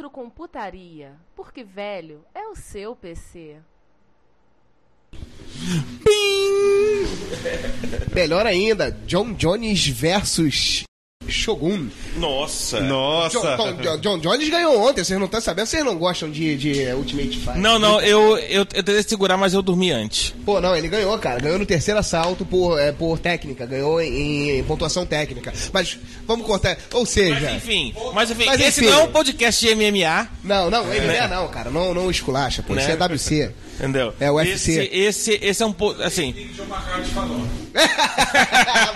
Retrocomputaria, porque velho é o seu PC. Melhor ainda, John Jones versus Shogun. Nossa. Nossa. John, John- John Jones ganhou ontem, vocês não estão sabendo? Vocês não gostam de, de Ultimate Fight? Não, não, eu, eu, eu tentei segurar, mas eu dormi antes. Pô, não, ele ganhou, cara. Ganhou no terceiro assalto por, é, por técnica. Ganhou em, em pontuação técnica. Mas vamos cortar. Ou seja. Mas enfim, mas enfim, Mas, esse enfim. não é um podcast de MMA, Não, não, não é não, cara. Não, não esculacha, pô. Isso Né? é WC. Entendeu? É, UFC. Esse, esse, esse é um pouco, assim,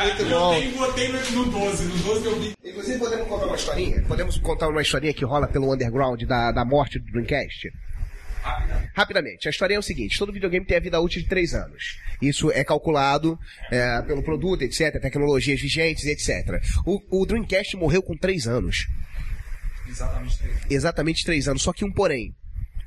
Muito bom. Eu botei no, no 12, no 12 eu vi. Inclusive, podemos contar uma historinha? Podemos contar uma historinha que rola pelo underground da, da morte do Dreamcast? Rapidamente, a história é o seguinte: todo videogame tem a vida útil de 3 anos. Isso é calculado é, pelo produto, etc., tecnologias vigentes, etc. O, o Dreamcast morreu com 3 anos. Exatamente. Exatamente 3 anos, só que um porém.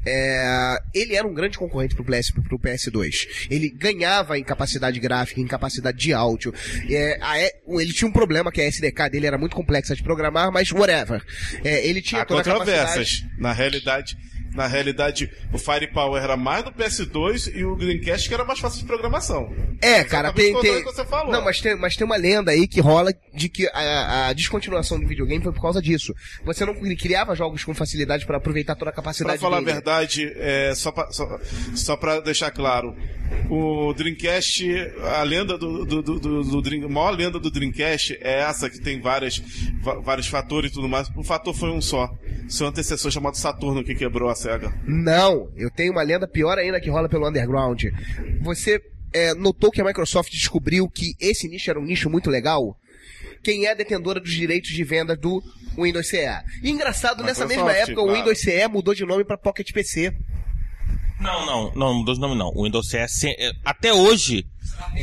É, ele era um grande concorrente pro, PS, pro PS2. Ele ganhava em capacidade gráfica, em capacidade de áudio. É, a ele tinha um problema que a SDK dele era muito complexa de programar, mas whatever. É, ele tinha Há toda a capacidade. Na realidade, na realidade, o Firepower era mais do PS2 e o Dreamcast que era mais fácil de programação. É, cara, tem, tem... Não, mas tem, mas tem uma lenda aí que rola de que a, a descontinuação do videogame foi por causa disso. Você não criava jogos com facilidade para aproveitar toda a Pra capacidade falar a dele. verdade, é, só, pra, só, só pra deixar claro, o Dreamcast, a lenda do, do, do, do, do Dream, a maior lenda do Dreamcast é essa que tem várias, vários fatores e tudo mais. O fator foi um só. Seu antecessor chamado Saturno que quebrou a SEGA. Não, eu tenho uma lenda pior ainda que rola pelo underground. Você é, notou que a Microsoft descobriu que esse nicho era um nicho muito legal? Quem é a detentora dos direitos de venda do Windows CE? E engraçado, nessa Microsoft, mesma época, o claro. Windows CE mudou de nome para Pocket PC. Não, não, não, mudou de nome não. O Windows CE, se- é, até hoje,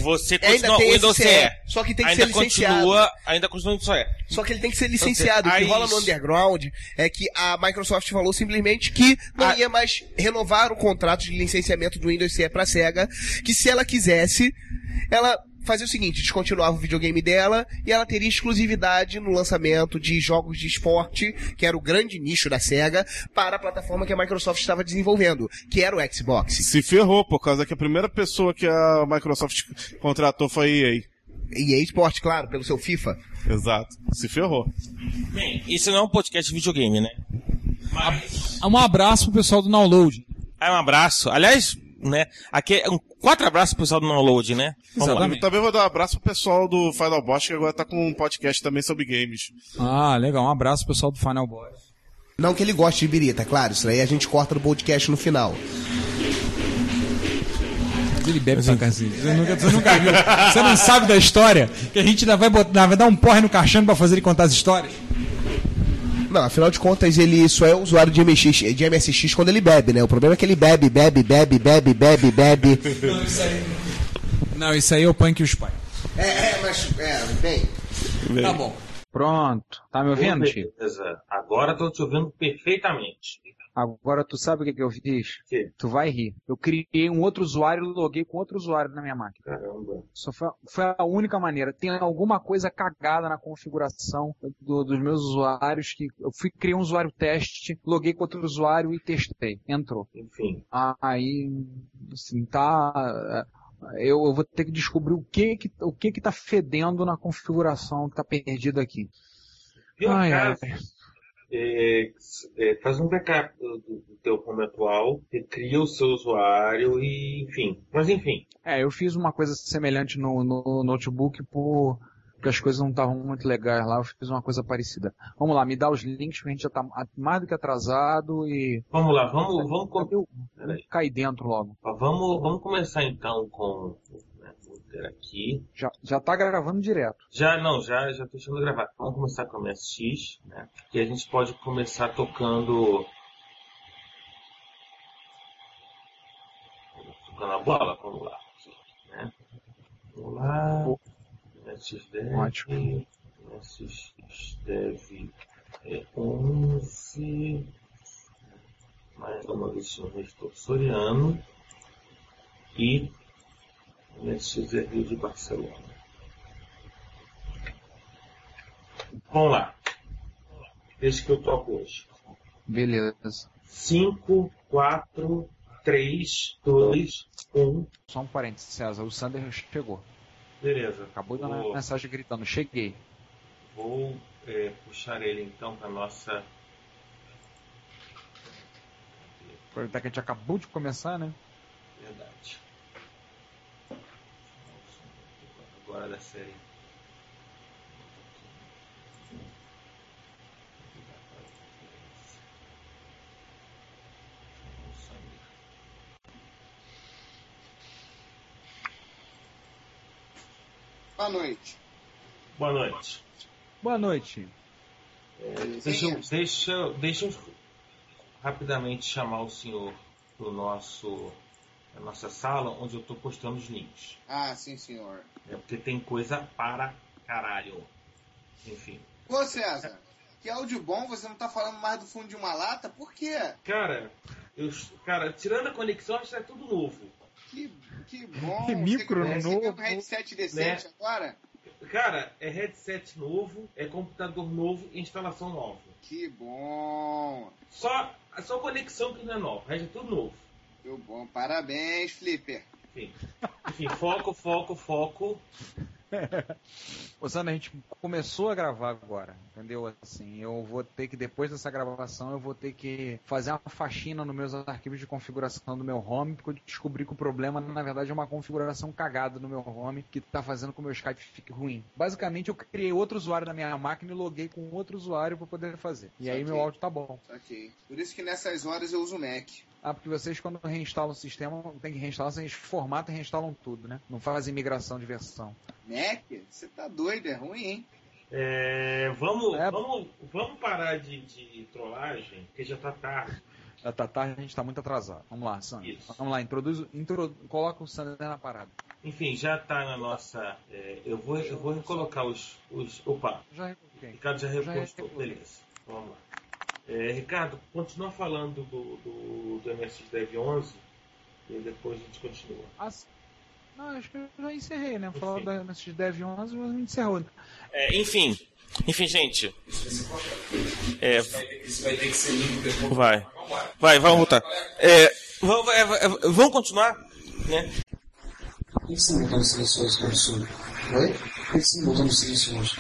você continua o Windows CE. Só que tem que ainda ser licenciado. continua, ainda continua o CE. Só que ele tem que ser licenciado. O que aí- rola no underground é que a Microsoft falou simplesmente que não Ah. ia mais renovar o contrato de licenciamento do Windows CE pra SEGA, que se ela quisesse, ela fazia o seguinte, descontinuava o videogame dela e ela teria exclusividade no lançamento de jogos de esporte, que era o grande nicho da SEGA, para a plataforma que a Microsoft estava desenvolvendo, que era o Xbox. Se ferrou, por causa que a primeira pessoa que a Microsoft contratou foi a EA. EA Sport, claro, pelo seu FIFA. Exato. Se ferrou. Bem, isso não é um podcast de videogame, né? Mas... Um abraço pro pessoal do Download. Ah, um abraço. Aliás, né? Aqui é um quatro abraços pro pessoal do download, né? Exatamente. Também vou dar um abraço pro pessoal do Final Boss, que agora tá com um podcast também sobre games. Ah, legal. Um abraço pro pessoal do Final Boss. Não que ele goste de birita, é claro, isso aí a gente corta no podcast no final. Ele bebe pra cacete. Você nunca, você nunca viu. Você não sabe da história? Que a gente ainda vai, botar, vai dar um porre no caixão pra fazer ele contar as histórias? Não, afinal de contas, ele só é usuário de, MX, de MSX quando ele bebe, né? O problema é que ele bebe, bebe, bebe, bebe, bebe, bebe. Não, isso aí é o Punk e os pais. é, é, mas, é, bem. Tá bom. Pronto. Tá me ouvindo, Chico? Beleza. Agora tô te ouvindo perfeitamente. Agora tu sabe o que, que eu fiz? Que? Tu vai rir. Eu criei um outro usuário e loguei com outro usuário na minha máquina. Caramba. Só foi, foi a única maneira. Tem alguma coisa cagada na configuração do- dos meus usuários que eu fui criei um usuário teste, loguei com outro usuário e testei. Entrou. Enfim. Aí, assim, tá. Eu, eu vou ter que descobrir o que que, o que que tá fedendo na configuração que tá perdido aqui. Por Ai, acaso, ai. É, é, faz um backup do, do- teu home atual, cria o seu usuário e, enfim. Mas enfim. É, eu fiz uma coisa semelhante no, no notebook por, porque as coisas não estavam muito legais lá, eu fiz uma coisa parecida. Vamos lá, me dá os links, porque a gente já tá mais do que atrasado e. Vamos lá, vamos, vamos, com- cair dentro logo. Vamos, vamos começar então com. Aqui. Já, já tá gravando direto. Já, não, já, já tô deixando gravar. Vamos começar com a MSX, né? E a gente pode começar tocando. Tocando a bola, vamos lá. Né? Vamos lá. MSX Dev. Ótimo. MSX Dev é 11. Mais uma vez um reitor Soriano. E MSX Rio de Barcelona. Vamos lá. Esse que eu toco hoje. Beleza. 5, 4, 3, 2, 1. Só um parênteses, César. O Sander chegou. Beleza. Acabou de dar Vou- uma mensagem gritando. Cheguei. Vou é, puxar ele então para nossa. Aproveitar que a gente acabou de começar, né? Verdade. Agora da série. Boa noite. Boa noite. Boa noite. Deixa, eu- deixa, deixa eu rapidamente chamar o senhor para nosso a nossa sala onde eu estou postando os links. Ah, sim, senhor. É porque tem coisa para caralho. Enfim. Ô, César, que áudio bom, você não tá falando mais do fundo de uma lata? Por quê? Cara, eu, cara, tirando a conexão, acho que é tudo novo. Que, que bom. Que micro você, você tem novo, um headset decente né? agora? Cara, é headset novo, é computador novo e instalação nova. Que bom. Só, só conexão que não é nova, o resto é tudo novo. Que bom. Parabéns, Flipper. Enfim, enfim foco, foco, foco. Ô, Sandra, a gente começou a gravar agora, entendeu? Assim, eu vou ter que, depois dessa gravação, eu vou ter que fazer uma faxina nos meus arquivos de configuração do meu home, porque eu descobri que o problema, na verdade, é uma configuração cagada no meu home, que tá fazendo com que o meu Skype fique ruim. Basicamente, eu criei outro usuário na minha máquina e loguei com outro usuário para poder fazer. E aí Ok. meu áudio tá bom. Ok. Por isso que nessas horas eu uso o Mac. Ah, porque vocês, quando reinstalam o sistema, tem que reinstalar, vocês formatam e reinstalam tudo, né? Não fazem migração de versão. Mac? Você tá doido, é ruim, hein? É, vamos, É. vamos, vamos parar de, de trollagem, porque já tá tarde. Já tá tarde, a gente tá muito atrasado. Vamos lá, Sandra. Isso. Vamos lá, introduz, intro, coloca o Sandra na parada. Enfim, já tá na nossa. é, eu, vou, eu vou recolocar os, os. Opa, Já recoloquei. Ricardo já Já repostou. Beleza, vamos lá. É, Ricardo, continua falando do, do, do MSX Dev 11 e depois a gente continua. Ah, s- não, acho que eu já encerrei, né? Falar da MSX Dev 11, mas a gente encerrou. É, enfim, enfim, gente. É, vai. Vai, vamos voltar. É, vamos, é, é, vamos continuar, né? Por que você botou no silencioso? Oi? Por que você botou no silencioso?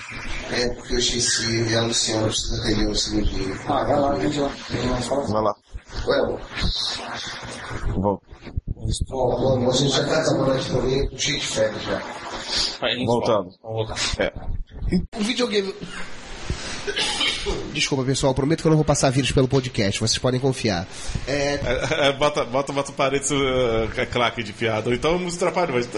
É porque eu esqueci e a Luciana precisa atender um segundinho. Ah, vai lá, atende lá. Vai lá. Ué. Ó, amor, a gente já tá trabalhando aqui também, com cheio de férias já. Voltando. É. O videogame. Desculpa, pessoal, prometo que eu não vou passar vírus pelo podcast, vocês podem confiar. É, É, é, bota, bota, bota parede uh, claque de piada. Ou então música trapalhões.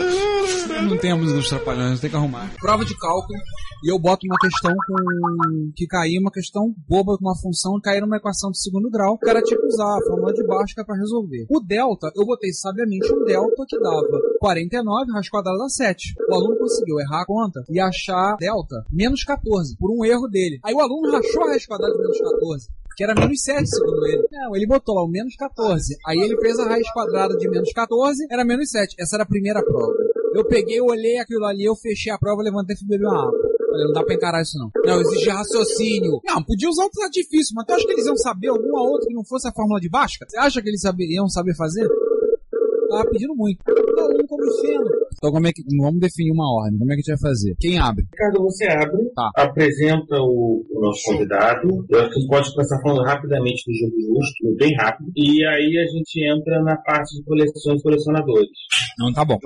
Não temos nos trapalhões, tem que arrumar. prova de cálculo e eu boto uma questão com que cair uma questão boba com uma função cair numa equação de segundo grau. O cara tinha que usar a fórmula de Bhaskara para resolver. O delta, eu botei sabiamente um delta que dava 49 raiz quadrada dá 7. O aluno conseguiu errar a conta e achar delta menos 14 por um erro dele. Aí o aluno rachou a raiz quadrada de menos 14. Que era menos 7, segundo ele. Não, ele botou lá o menos 14. Aí ele fez a raiz quadrada de menos 14, era menos 7. Essa era a primeira prova. Eu peguei, olhei aquilo ali, eu fechei a prova, levantei e beber uma água. Falei, não dá pra encarar isso não. Não, exige raciocínio. Não, podia usar outro artifício, mas tu acha que eles iam saber alguma outra que não fosse a fórmula de Bhaskara? Você acha que eles iam saber fazer? Tava pedindo muito. Cada um como sendo. Então como é que. Vamos definir uma ordem. Como é que a gente vai fazer? Quem abre? Ricardo, você abre, Tá. apresenta o, o nosso convidado. Eu acho que você pode começar falando rapidamente do jogo justo, bem rápido. E aí a gente entra na parte de coleções e colecionadores. Não, tá bom.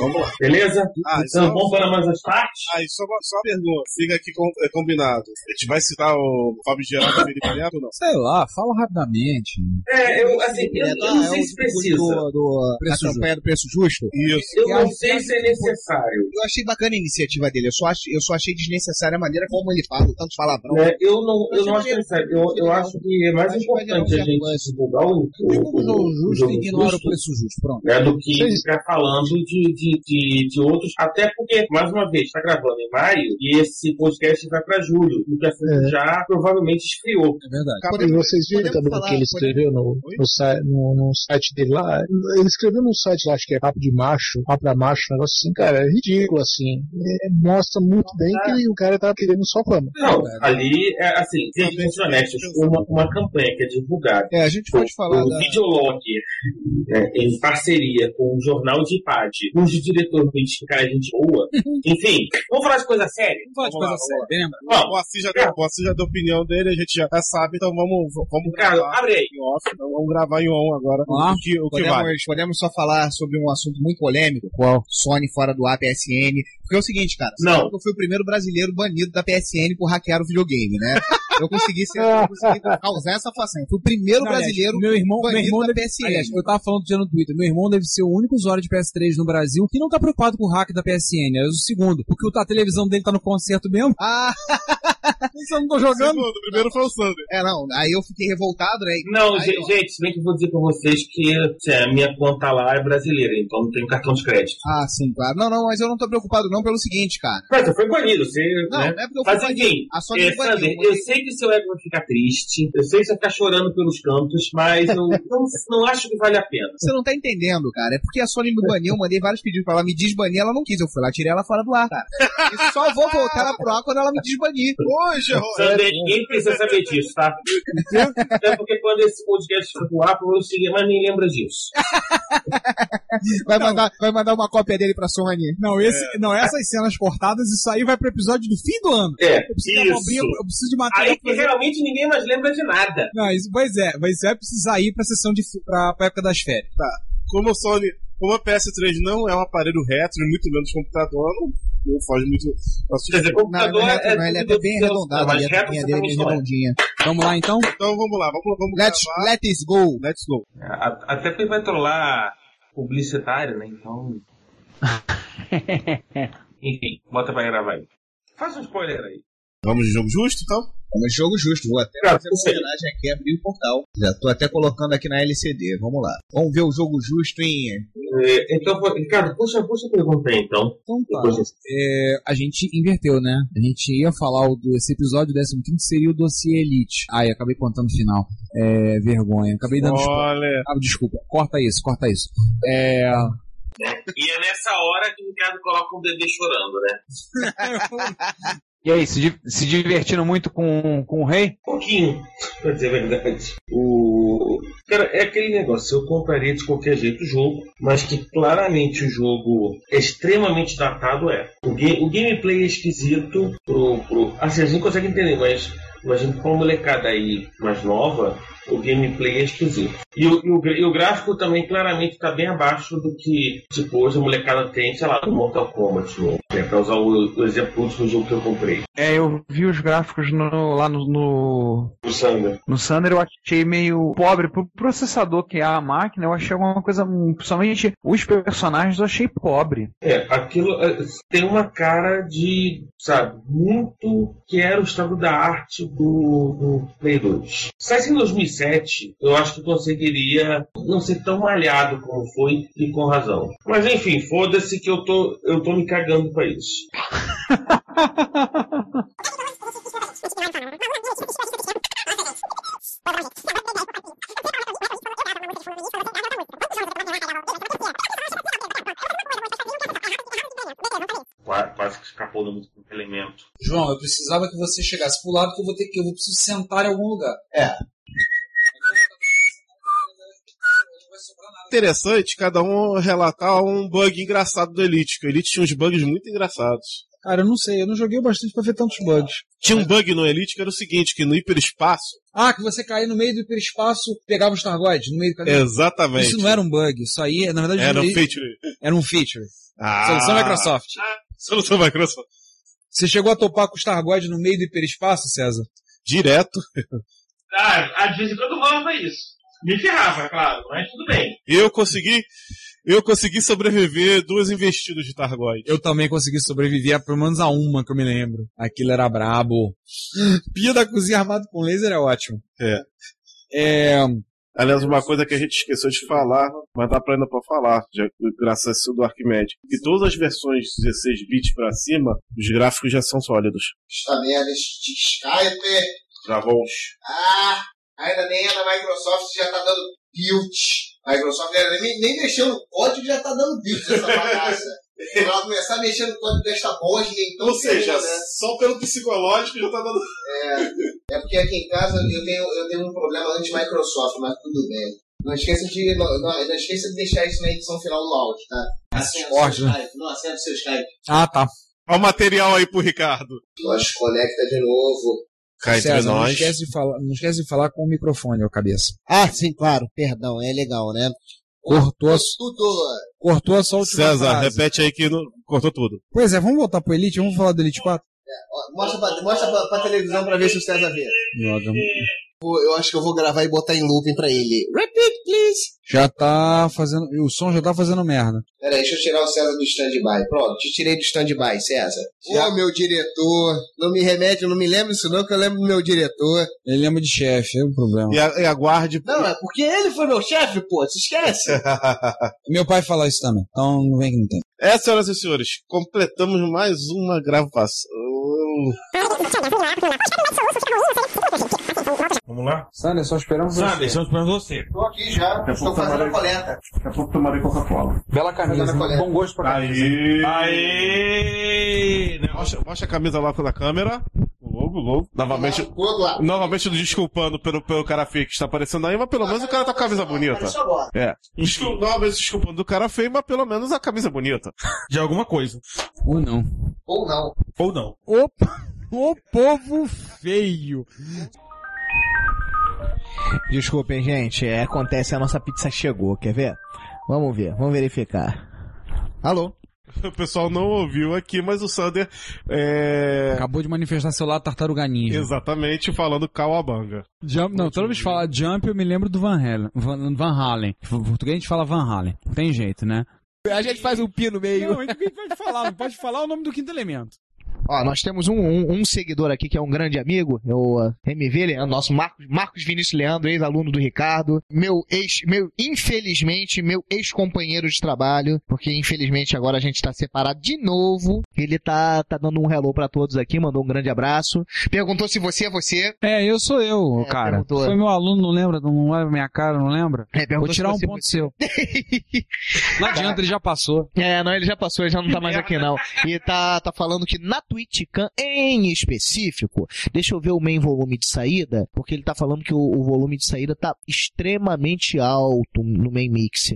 Vamos lá. Beleza? Ah, então só- vamos para mais as partes? Aí, só, só uma pergunta. Fica aqui com- é, combinado. A gente vai citar o Fábio Geraldo e Felipe Neto ou não? Sei lá, fala rapidamente. É, eu, assim, eu, eu não sei se precisa. Do, do, da campanha do preço justo. Isso. Eu não sei se é necessário. Eu achei bacana a iniciativa dele. Eu só, achei, eu só achei desnecessária a maneira como ele fala, tanto palavrão. né? Eu não, eu não acho necessário. Eu, eu acho que é mais importante a gente divulgar o, o, o, o Justo jogo ignora o preço justo. Pronto. né, do que ficar falando de, de, de, de outros. Até porque, mais uma vez, está gravando em maio e esse podcast vai para julho. O que assunto já provavelmente esfriou. É verdade. E vocês viram também o que ele escreveu no, no, no- no site dele lá? Ele escreveu num site lá, acho que é papo de macho, papo pra macho, um negócio assim, cara, é ridículo, assim. É, mostra muito bem que o cara tá querendo só fama. Não, ali, é assim, sejamos honestos, uma, uma campanha que é divulgada É, a gente pode falar o da. Videolog, né, em parceria com o Jornal de Pad, cujo diretor diz que cara é gente boa. Enfim, vamos falar de coisa séria? Vamos falar de Vamos coisa séria, lembra? O Moacir já, deu, o Moacir já deu a opinião dele, a gente já sabe, então vamos, vamos Ricardo, gravar abre aí. em off. Então vamos gravar em on agora Vamos lá? o que, o que Podemos, vale. podemos só falar sobre um assunto muito polêmico. Qual? Sony fora do APSN. Porque é o seguinte, cara. você Não. sabe que Eu fui o primeiro brasileiro banido da PSN por hackear o videogame, né? Eu consegui, ser, eu consegui causar essa façanha. Fui o primeiro Não, aliás, brasileiro meu irmão, meu banido irmão da deve, PSN. aliás, eu tava falando dia no Twitter, meu irmão deve ser o único usuário de PS3 no Brasil que não tá preocupado com o hack da PSN. É o segundo, porque o- a televisão dele tá no concerto mesmo. Ah, Isso eu não tô jogando. Segundo, o primeiro foi o Sander. é, não. Aí eu fiquei revoltado, né? Não, Aí, gente, se bem que eu vou dizer pra vocês que assim, a minha conta lá é brasileira, então não tenho cartão de crédito. Ah, sim, claro. Não, não, mas eu não tô preocupado não pelo seguinte, cara. Mas você foi banido, você. Não, né? não é porque eu fui Mas banido. enfim, A Sony é, Sander, eu sei que seu ego vai ficar triste, eu sei que você vai ficar chorando pelos cantos, mas eu não, não acho que vale a pena. Você não tá entendendo, cara. É porque a Sony me baniu, eu mandei vários pedidos pra ela me desbanir, ela não quis. Eu fui lá, tirei ela fora do ar, cara. E só vou voltar ela pro ar quando ela me desbanir. Hoje, Sander, ninguém precisa saber disso, tá? Até porque quando esse podcast for pro ar, provavelmente ninguém mais nem lembra disso. Vai mandar, vai mandar uma cópia dele pra Sony. Não, esse, não, essas cenas cortadas, isso aí vai pro episódio do fim do ano. É, Eu preciso, isso. eu preciso de material Aí que fazer- realmente ninguém mais lembra de nada. Não, isso, pois é, mas isso vai precisar ir pra sessão de pra, pra época das férias. como o Sony, como a PS3 não é um aparelho retro, e muito menos computador, não, não foge muito. Quer dizer, Não, computador não é retro, não, é ele é até bem do- arredondado, mas ali, a tampinha dele é bem é. redondinha. Vamos lá então? Então vamos lá, vamos, vamos Let's, gravar. let's go. Let's go. Até porque vai trollar publicitário, né? Então. Enfim, bota pra gravar aí. Faz um spoiler aí. Vamos de jogo justo, então? Vamos jogo justo. Vou até fazer uma homenagem aqui, abrir o portal. Já tô até colocando aqui na LCD. Vamos lá. Vamos ver o jogo justo em. É, então, Ricardo, puxa, puxa a pergunta aí, então. Então tá. É, a gente inverteu, né? A gente ia falar o do, esse episódio 15 seria o dossiê Elite. Ai, acabei contando o final. É, vergonha. Acabei dando spoiler. Olha, Ah, desculpa. Corta isso, corta isso. É, E é nessa hora que o Ricardo coloca um bebê chorando, né? E aí, se, se divertindo muito com, com o rei? Pouquinho, pra dizer a verdade. O... Cara, é aquele negócio, eu compraria de qualquer jeito o jogo, mas que claramente o jogo é extremamente datado é. O, ga- o gameplay é esquisito pro, pro. Assim, a gente consegue entender, mas imagina pra uma molecada aí mais nova, o gameplay é esquisito. E o, e o, e o gráfico também claramente tá bem abaixo do que, tipo, hoje a molecada tem, sei lá, no Mortal Kombat, né? Pra usar o, o exemplo do último jogo que eu comprei. É, eu vi os gráficos no- lá no, no, O Sander. no Sander, eu achei meio pobre. Pro processador que é a máquina, eu achei alguma coisa. hum, Principalmente os personagens, eu achei pobre. É, aquilo é, tem uma cara de, sabe, muito que era o estado da arte do, do Play 2. Se saísse em 2007, eu acho que conseguiria não ser tão malhado como foi e com razão. Mas enfim, foda-se que eu tô, eu tô me cagando pra isso. Qua- Quase que escapou do elemento. João, eu precisava que você chegasse pro lado que eu vou ter que eu vou preciso sentar em algum lugar. É. interessante cada um relatar um bug engraçado do Elite, que o Elite tinha uns bugs muito engraçados. Cara, eu não sei, eu não joguei bastante pra ver tantos bugs. Tinha um bug no Elite que era o seguinte, que no hiperespaço... Ah, que você caía no meio do hiperespaço, pegava os Targoids no meio do caminho. Exatamente. Isso não era um bug, isso aí, na verdade... Era um feature. Era um feature. Ah. Solução Microsoft. Solução Microsoft. Você chegou a topar com os Targoids no meio do hiperespaço, César? Direto. Ah, de vez em quando rolava isso. Me ferrava, claro, mas tudo bem. Eu consegui... Eu consegui sobreviver duas investidas de Targoid. Eu também consegui sobreviver a pelo menos a uma que eu me lembro. Aquilo era brabo. Pia da cozinha armado com laser é ótimo. É. É. Aliás, uma coisa que a gente esqueceu de falar, mas dá pra ainda pra falar, já, graças a isso do Arquimedes. Que todas as versões 16 bits pra cima, os gráficos já são sólidos. Esta merda de Skype. Travou. Ah, ainda nem é da Microsoft já tá dando build. A Microsoft ainda nem, nem mexeu no código já tá dando build essa bagaça. Quando ela começar a mexer no código desta bosta, então Ou seja, né? só pelo psicológico já tá dando. É, é porque aqui em casa eu tenho, eu tenho um problema anti-Microsoft, mas tudo bem. Não esqueça de, não, não, não esqueça de deixar isso na edição final do áudio, tá? O Discord, seu né? Skype. Não, acenda o seu Skype. Ah, tá. Olha o material aí pro Ricardo. Nós conecta de novo. Cá entre César, não nós. esquece, de falar, não esquece de falar com o microfone, ó, cabeça. Ah, sim, claro. Perdão, é legal, né? Cortou a, Tudo. cortou a sua última César, frase. repete aí que não... cortou tudo. Pois é, vamos voltar pro Elite, vamos falar do Elite 4? Ó, Mostra, pra, mostra pra, pra televisão pra ver se o César vê. Joga. Vou- Eu acho que eu vou gravar e botar em looping pra ele. Repeat, please. Já tá fazendo. O som já tá fazendo merda. Pera aí, deixa eu tirar o César do stand-by. Pronto, te tirei do stand-by, César. Já. Ô, meu diretor. Não me remete, não me lembro isso não, que eu lembro do meu diretor. Ele lembra de chefe, é o problema. E, a- e aguarde. Não, é porque ele foi meu chefe, pô. Se esquece. Meu pai fala isso também, então não vem que não tem. É, senhoras e senhores, completamos mais uma gravação. Vamos lá? Sander, só esperamos Sander, você. estamos esperando você. Tô aqui já. Daqui a Estou fazendo a tomarei- coleta. Daqui a pouco tomarei Coca-Cola. Bela camisa, a bom gosto pra camisa. Aí. Aê! Né? Mostra, mostra a camisa lá na câmera. O logo, o logo. Novamente, outro lado. novamente desculpando pelo, pelo cara feio que está aparecendo aí, mas pelo menos o cara tá com a camisa bonita. Apareceu agora. É. Descul- novamente desculpando do cara feio, mas pelo menos a camisa bonita. De alguma coisa. Ou não. Ou não. Ou não. Opa! O povo feio. Desculpem, gente. É, acontece, a nossa pizza chegou. Quer ver? Vamos ver, vamos verificar. Alô? O pessoal não ouviu aqui, mas o Sander é. Acabou de manifestar seu lado tartaruga ninja. Exatamente falando Kawabanga. Jump, não, toda vez que fala Jump eu me lembro do Van Halen. Van, Van Halen. Em português a gente fala Van Halen. Não tem jeito, né? A gente faz um pi no meio. Não, a gente pode falar, não pode falar o nome do quinto elemento. Ó, nós temos um, um, um seguidor aqui que é um grande amigo, é o uh, MV, Leandro, nosso Marcos, Marcos Vinícius Leandro, ex-aluno do Ricardo, meu ex, meu, infelizmente, meu ex-companheiro de trabalho, porque infelizmente agora a gente tá separado de novo. Ele tá, tá dando um hello pra todos aqui, mandou um grande abraço. Perguntou se você é você. É, eu sou eu, É, cara. perguntou. Foi meu aluno, não lembra? Não lembra minha cara, não lembra? É, Vou tirar um você- ponto seu. Não adianta, ele já passou. É, não, ele já passou, ele já não tá mais aqui não. E tá, tá falando que na TwitchCam, em específico, deixa eu ver o main volume de saída, porque ele tá falando que o, o volume de saída tá extremamente alto no main mix.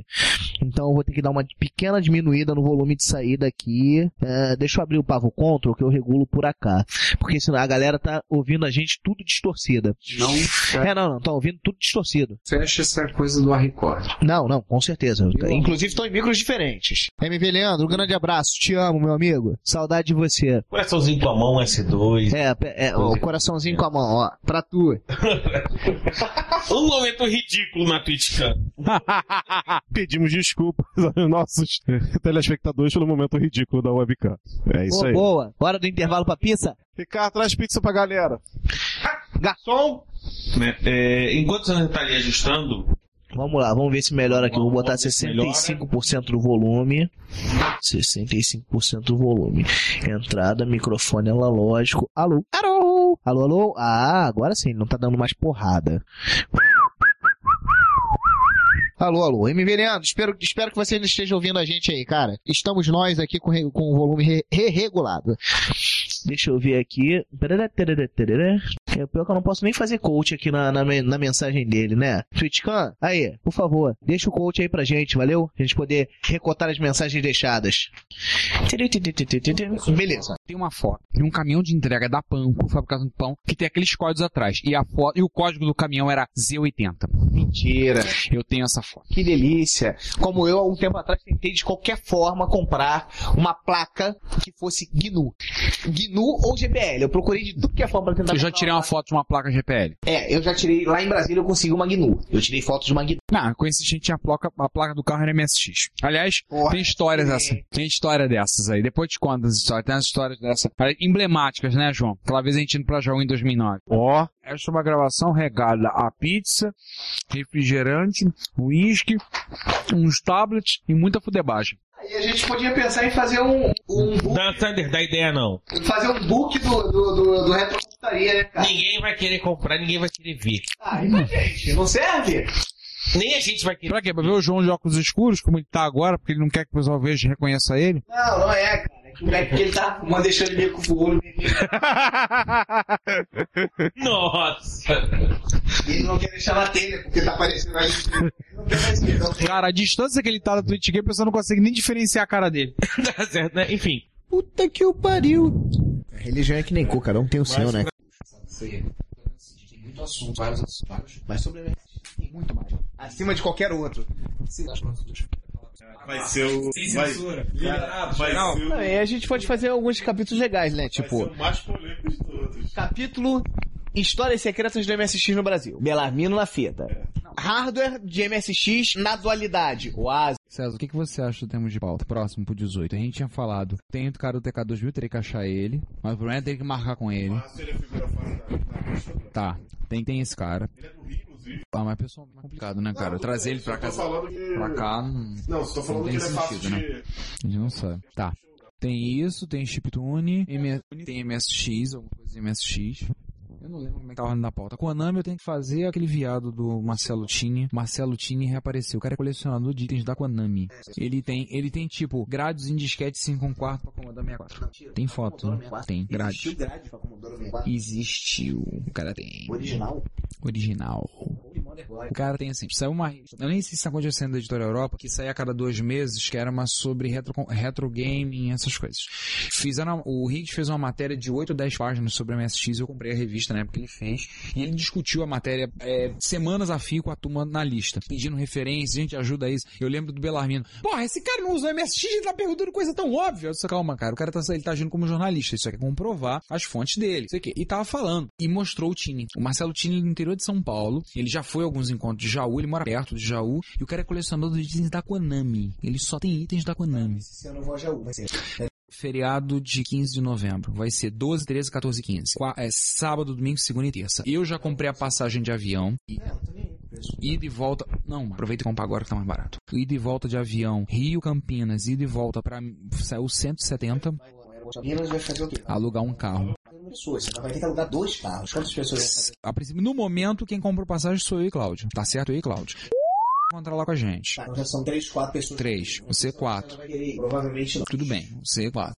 Então eu vou ter que dar uma pequena diminuída no volume de saída aqui. É, deixa eu abrir o Pavo Control que eu regulo por acá. Porque senão a galera tá ouvindo a gente tudo distorcida. Não É, não, não, tá ouvindo tudo distorcido. fecha essa coisa do Record. Não, não, com certeza. Inclusive estão em micros diferentes. MV Leandro, um grande abraço. Te amo, meu amigo. Saudade de você. Coraçãozinho com a mão, S2. É, é, o coraçãozinho com a mão, ó. Pra tu. Um momento ridículo na TwitchCam. Pedimos desculpas aos nossos telespectadores pelo momento ridículo da webcam. É isso Boa, aí. boa. Hora do intervalo pra pizza? Ricardo, traz pizza pra galera. Garçom! Né? É, enquanto você está ali ajustando, Vamos lá, vamos ver se melhora aqui. Vou botar Vamos ver se melhora. 65% do volume. 65% do volume. Entrada, microfone analógico. Alô? Alô? Alô, alô? Ah, agora sim, não tá dando mais porrada. Alô, alô, MV Leandro, espero, espero que você ainda esteja ouvindo a gente aí, cara. Estamos nós aqui com, com o volume re- re- regulado. Deixa eu ver aqui. É pior que eu não posso nem fazer coach aqui na, na, na mensagem dele, né? Twitchcan, aí, por favor, deixa o coach aí pra gente, valeu? A gente poder recotar as mensagens deixadas. Beleza. Tem uma foto de um caminhão de entrega da Panko, fabricação de pão, que tem aqueles códigos atrás. E a foto, e o código do caminhão era Z80. Mentira. Eu tenho essa foto. Que delícia. Como eu, há um tempo atrás, tentei de qualquer forma comprar uma placa que fosse GNU. GNU ou GPL. Eu procurei de tudo que é forma pra tentar Eu já tirei uma foto de uma placa GPL. É, eu já tirei, lá em Brasília eu consegui uma GNU. Eu tirei foto de uma GNU. Não, com esse gente tinha a placa, a placa do carro era MSX. Aliás, tem histórias dessa. Tem história dessas aí. Depois te conto as histórias. Tem as histórias dessa. Emblemáticas, né, João? Aquela vez a gente indo pra Jaú em 2009. Ó. Essa é uma gravação regada a pizza, refrigerante, uísque, uns tablets e muita fudebagem. Aí a gente podia pensar em fazer um, um book, Não, Sander, dá ideia não. fazer um book do, do, do, do Retrocomputaria, né, cara? Ninguém vai querer comprar, ninguém vai querer ver. Ah, e pra gente? Não serve? Nem a gente vai querer. Pra quê? Pra ver o João de óculos escuros, como ele tá agora, porque ele não quer que o pessoal veja e reconheça ele? Não, não é, cara. É que o moleque que ele tá fumando, deixando ele meio com o olho meio... Nossa! E ele não quer deixar na telha, porque tá aparecendo aí. Ele não quer mais ver, não. Cara, a distância que ele tá da Twitch Game, a pessoa não consegue nem diferenciar a cara dele. tá certo, né? Enfim. Puta que o pariu. Religião é que nem cu, cada um tem o seu, né? Tem muito assunto, vários assuntos. Mas sobre tem muito mais. Acima de qualquer outro. Vai ser o. Sem vai, censura. Vai, Liberado, vai geral. ser o, Não, e a gente pode fazer alguns capítulos legais, né? vai ser Tipo, o mais polêmico de todos. capítulo Histórias Secretas do MSX no Brasil. Belarmino na fita. Hardware de MSX na dualidade. Oasis. César, o que, que você acha do termo de pauta? Próximo pro 18. A gente tinha falado. Tem o cara do TK2000, teria que achar ele. Mas o problema é ter que marcar com ele. Ah, se ele é figura fora da, da lista, Tá, tem, tem esse cara. ele é do Rio. Ah, mas pessoal, é complicado, né, cara? Não, Trazer ele pra casa. falando que- Pra cá não. Tô falando não que tem ele é fácil sentido, né? de. A gente não sabe. Tá. Tem isso, tem chiptune, M- tem MSX, alguma coisa de MSX. Eu não lembro como é que tava na pauta. Konami eu tenho que fazer aquele viado do Marcelo Tini. Marcelo Tini reapareceu. O cara é colecionador de itens da Konami. Ele tem, ele tem tipo grades em disquete 5 1 quarto pra Commodore 64. Tem foto, né? Tem grade. Existiu grade pra Commodore 64? Existiu. O cara tem. Original? Original. O cara tem assim, saiu uma. Eu nem sei se está acontecendo da Editora Europa, que saía a cada dois meses, que era uma sobre retro, retro gaming, essas coisas. Fizeram, o Higgs fez uma matéria de 8 ou 10 páginas sobre a MSX, eu comprei a revista na época que ele fez, e ele discutiu a matéria é, semanas a fio com a turma na lista, pedindo referências, gente, ajuda isso. Eu lembro do Belarmino. Porra, esse cara não usa MSX, ele tá perguntando coisa tão óbvia. Eu disse, calma, cara, o cara tá, ele tá agindo como jornalista, isso aqui é comprovar as fontes dele, sei quê. E tava falando, e mostrou o Tini. O Marcelo Tini no interior de São Paulo, ele já foi a alguns encontros de Jaú, ele mora perto de Jaú, e o cara é colecionador de itens da Konami. Ele só tem itens da Konami. Ano eu vou a Jaú, vai ser. Feriado de 15 de novembro. Vai ser 12, 13, 14 e 15. Qua- É sábado, domingo, segunda e terça. Eu já comprei a passagem de avião. E... Ida e volta. Não, aproveita e compra agora que tá mais barato. Ida e volta de avião. Rio Campinas, ida e volta pra. Saiu 170. Minas vai fazer o quê? Alugar um carro. Pessoas, você vai ter que alugar dois carros. Quantas pessoas? A princípio, no momento, quem comprou passagem sou eu e Cláudio. Tá certo eu e Cláudio. Encontrar lá com a gente. Tá, então já são três, quatro pessoas. Três. Você quatro. Provavelmente não. Tudo bem. Você quatro.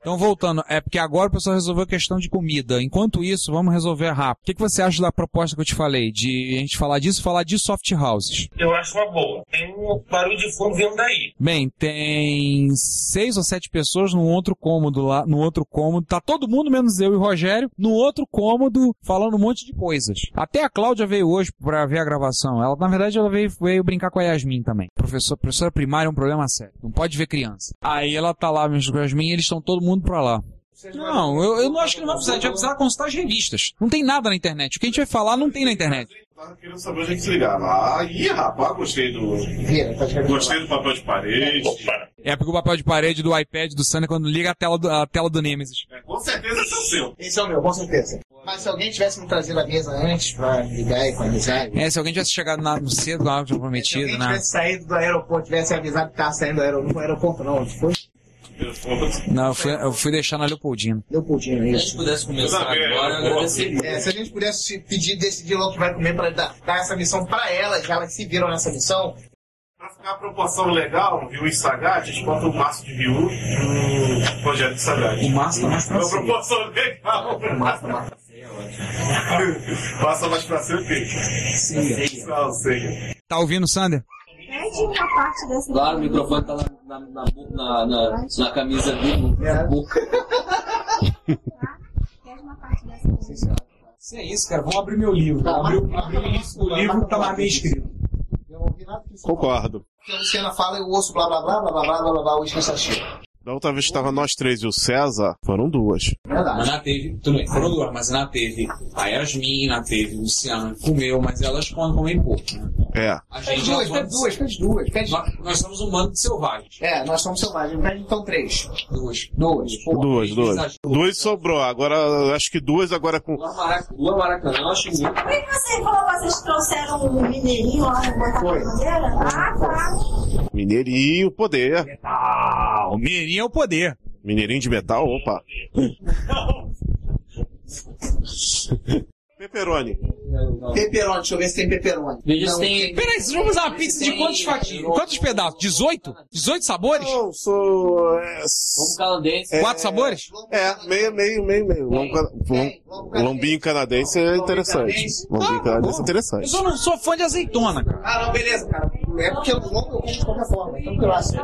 Então, voltando, é porque agora o pessoal resolveu a questão de comida. Enquanto isso, vamos resolver rápido. O que, que você acha da proposta que eu te falei? De a gente falar disso falar de soft houses? Eu acho uma boa. Tem um barulho de fundo vindo daí. Bem, tem seis ou sete pessoas no outro cômodo lá, no outro cômodo. Tá todo mundo, menos eu e o Rogério, no outro cômodo, falando um monte de coisas. Até a Cláudia veio hoje pra ver a gravação. Ela, na verdade, ela veio, veio brincar com a Yasmin também. Professor, professora primária é um problema sério. Não pode ver criança. Aí ela tá lá mesmo com a Yasmin e eles estão todo mundo pra lá. Não, eu, eu não acho que não vai precisar. A gente vai precisar consultar as revistas. Não tem nada na internet. O que a gente vai falar não tem na internet. Tava querendo saber onde é que se ligava. Aí, rapaz, gostei do. Gostei do papel de parede. É porque o papel de parede do iPad do Sander quando liga a tela do, a tela do Nemesis. Com certeza esse é o seu. Esse é o meu, com certeza. Mas se alguém tivesse me trazido a mesa antes pra ligar e pra avisar. É, se alguém tivesse chegado na, no cedo, lá, tinha Se prometido, alguém né? tivesse saído do aeroporto, tivesse avisado que tava saindo do aeroporto, no aeroporto não, onde foi? Não, eu fui, eu fui deixar na Leopoldina. Leopoldina, Se a isso. gente pudesse começar agora, eu agradeceria. É, se a gente pudesse pedir, decidir logo o que vai comer pra dar, dar essa missão pra elas, já elas se viram nessa missão. ficar a proporção legal, viu, em Sagat, a gente bota o Márcio de Ryu e o Rogério de Sagat. O Márcio tá mais pra É uma cima. proporção legal. O Márcio tá mais pra cima. Passa mais pra cima o quê? Sim. Não, sei. Tá ouvindo, Sander? Uma parte dessa. Claro, o microfone tá lá na, na, na, na, na camisa dele. na boca. Pede uma parte dessa. Isso é isso, cara. Vamos abrir meu livro. Abrir, abrir o livro- o livro que tá lá bem escrito. Concordo. Que a Luciana fala, eu ouço blá blá blá blá blá blá blá blá blá, o esqueci Da outra vez que tava nós três e o César, foram duas. Mas na teve, tudo bem, foram duas, mas na teve a Yasmin, na teve o Luciano, comeu, mas elas comem pouco, né? É. A Pede gente duas, é um pede duas, pede duas. Pede... Nós, nós somos um bando de selvagens. É, nós somos selvagens. Pede então três. Duas. Duas. Porra. Duas, duas. Duas sobrou. Agora, eu acho que duas agora com. Lua Maracanã, eu acho muito. Por que você falou que vocês trouxeram um mineirinho lá na bandeira? Ah, tá. Mineirinho, poder. Ah, o Mineirinho é o poder. Mineirinho de metal, opa. Peperoni. Peperoni, deixa eu ver se tem peperoni. Não, tem. Peraí, vocês vão fazer uma pizza de quantos fatias? Quantos pedaços? 18? 18 sabores? Não, sou. É, Vamos canadense. É. Quatro sabores? é meio, meio, meio, meio. Lombo cana- lom- Lombinho canadense é interessante. Lombinho canadense é Eu interessante. só não sou fã de azeitona, cara. Ah, não, beleza, cara. É porque o longo eu como de qualquer forma. Então, classe.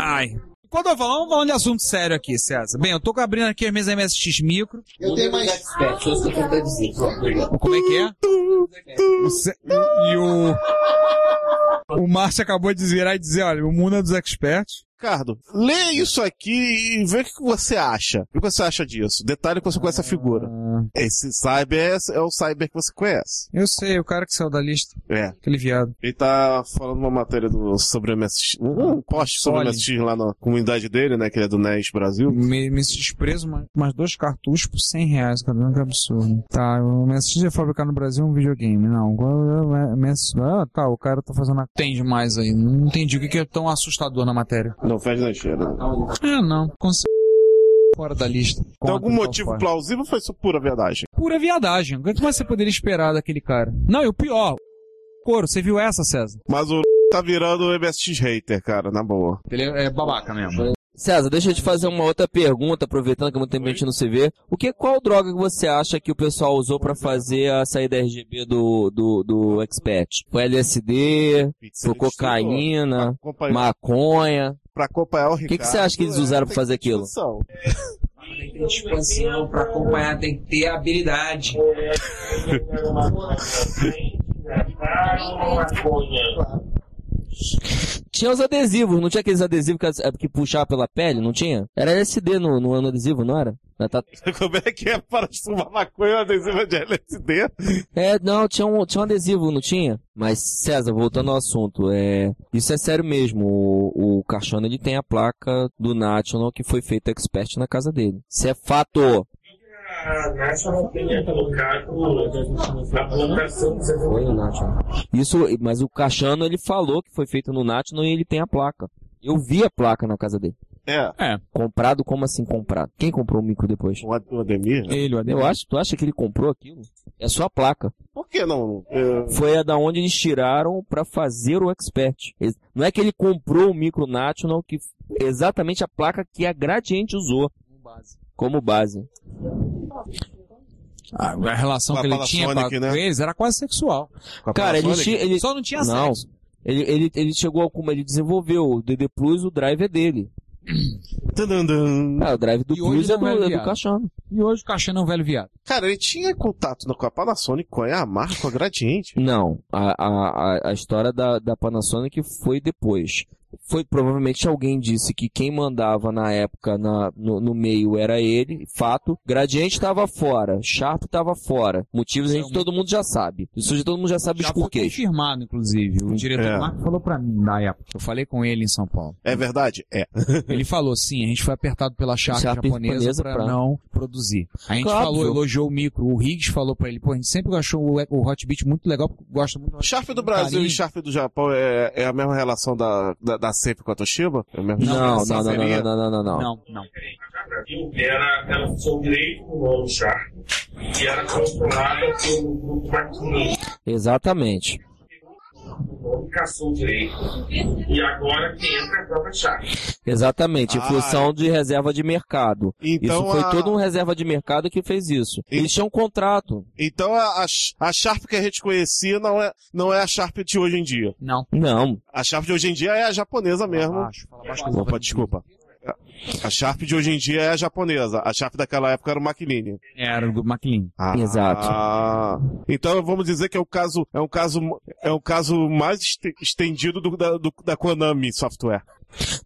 Ai. Quando eu falo, vamos falando de assunto sério aqui, César. Bem, eu tô abrindo aqui as minhas MSX micro. Eu tenho mais. Expert, eu tentando dizer. Como é que é? O Cé- E o. O Márcio acabou de virar e dizer: olha, o mundo é dos experts. Ricardo, lê isso aqui e vê o que você acha. O que você acha disso? Detalhe que você conhece a figura. Esse cyber é, é o cyber que você conhece. Eu sei, o cara que saiu da lista. É. Aquele viado. Ele tá falando uma matéria do, sobre o MSX, um um post sobre o. MSX lá na comunidade dele, né, que ele é do NES Brasil. Me, me desprezo mais, mais dois cartuchos por 100 reais, cara. Que absurdo. Tá, o MSX é fabricado no Brasil um videogame. Não, é o MS... Ah, tá, o cara tá fazendo. a- Tem demais aí. Não entendi o que que é tão assustador na matéria. Não fez na cheira. né? É, não. Cons... Fora da lista. Tem algum Conta, motivo então, plausível ou foi isso pura verdade? Pura viadagem. O que mais você poderia esperar daquele cara? Não, e o pior. Coro, você viu essa, César? Mas o tá virando o MSX hater, cara, na boa. Ele é babaca mesmo. César, deixa eu te fazer uma outra pergunta, aproveitando que há muito tempo a gente não se vê. O que, qual droga que você acha que o pessoal usou pra fazer a saída RGB do, do, do Expert? Foi LSD? Foi cocaína? Maconha? Pra acompanhar o O que, que você acha que eles usaram pra fazer aquilo? Tem que ter disposição pra acompanhar, tem que ter habilidade. Tinha os adesivos, não tinha aqueles adesivos que, que puxava pela pele, não tinha? Era LSD no, no ano adesivo, não era? Né, tá- Como é que é para fumar maconha adesiva de LSD? É, não, tinha um, tinha um adesivo, não tinha? Mas, César, voltando ao assunto, é, isso é sério mesmo. O, o Caixona, ele tem a placa do National que foi feito expert na casa dele. Isso é fato. A National tenha colocado a colocação que você Foi no National. Isso, mas o Caixano, ele falou que foi feito no National e ele tem a placa. Eu vi a placa na casa dele. É. É. Comprado, como assim comprado? Quem comprou o micro depois? O Ademir? Ele, o Ademir. Eu acho, tu acha que ele comprou aquilo? É só a placa. Por que não? É, Foi a da onde eles tiraram pra fazer o Expert. Ex- Não é que ele comprou o micro National, que exatamente a placa que a Gradiente usou como base. A, a relação Com a que ele tinha com, a- né? com eles era quase sexual. Cara, ele, tinha- ele só não tinha não. sexo. Ele, ele, ele chegou como ele desenvolveu o DD Plus, o drive é dele. Ah, o drive do Plus é não do, é é do. Caixano. E hoje o Caixano é um velho viado. Cara, ele tinha contato com a Panasonic, com a Yamaha, com a Gradiente. Não, a, a, a- a história da, da Panasonic foi depois. Foi provavelmente alguém disse que quem mandava na época na, no, no meio era ele, fato. Gradiente estava fora, Sharp estava fora. Motivos a gente todo mundo já sabe. Isso já todo mundo já sabe os Já foi porquês. confirmado, inclusive. O diretor É. Marco falou pra mim na época. Eu falei com ele em São Paulo. É verdade? É. Ele falou, sim, a gente foi apertado pela Sharp, Sharp japonesa, japonesa pra, não produzir. A gente Claro. falou, elogiou o micro. O Higgs falou pra ele, pô, a gente sempre achou o, o Hot Beat muito legal, porque gosta muito do Sharp do Brasil carinho. e Sharp do Japão é, é a mesma relação da, da, da Sempre com a Toshiba? É mesma Não, não, não, não, não, não, não, não. Não, não. Era, era função direito com o nome Sharp. que era controlada pelo grupo. Exatamente. Não caçou direito. E agora quem entra é a própria Sharp. Exatamente, em Ah, função de reserva de mercado. Então isso foi a- todo um reserva de mercado que fez isso. Eles tinham um contrato. Então a, a, a Sharp que a gente conhecia não é, não é a Sharp de hoje em dia. Não. Não. A Sharp de hoje em dia é a japonesa mesmo. Opa, desculpa. A Sharp de hoje em dia é a japonesa. A Sharp daquela época era o Maquiline. Era o McLean. Ah, Exato. Então vamos dizer que é o caso, é um caso, é um caso mais este- estendido do, da, do- da Konami Software.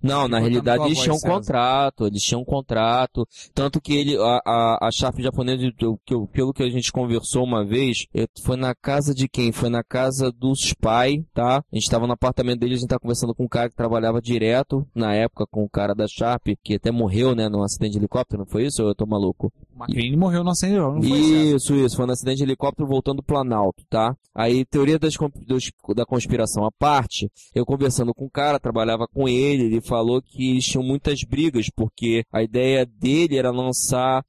Não, na realidade eles tinham um César. contrato, eles tinham um contrato, tanto que ele, a, a, a Sharp japonesa, que pelo que a gente conversou uma vez, eu- foi na casa de quem? Foi na casa dos pai, tá? A gente tava no apartamento dele, a gente tava conversando com um cara que trabalhava direto, na época, com o cara da Sharp, que até morreu, né, num acidente de helicóptero, não foi isso ou eu tô maluco? McLean morreu no acidente, não foi César? Isso, isso. Foi um acidente de helicóptero voltando do Planalto, tá? Aí, teoria das, dos- da conspiração à parte, eu conversando com o cara, trabalhava com ele, ele falou que eles tinham muitas brigas, porque a ideia dele era lançar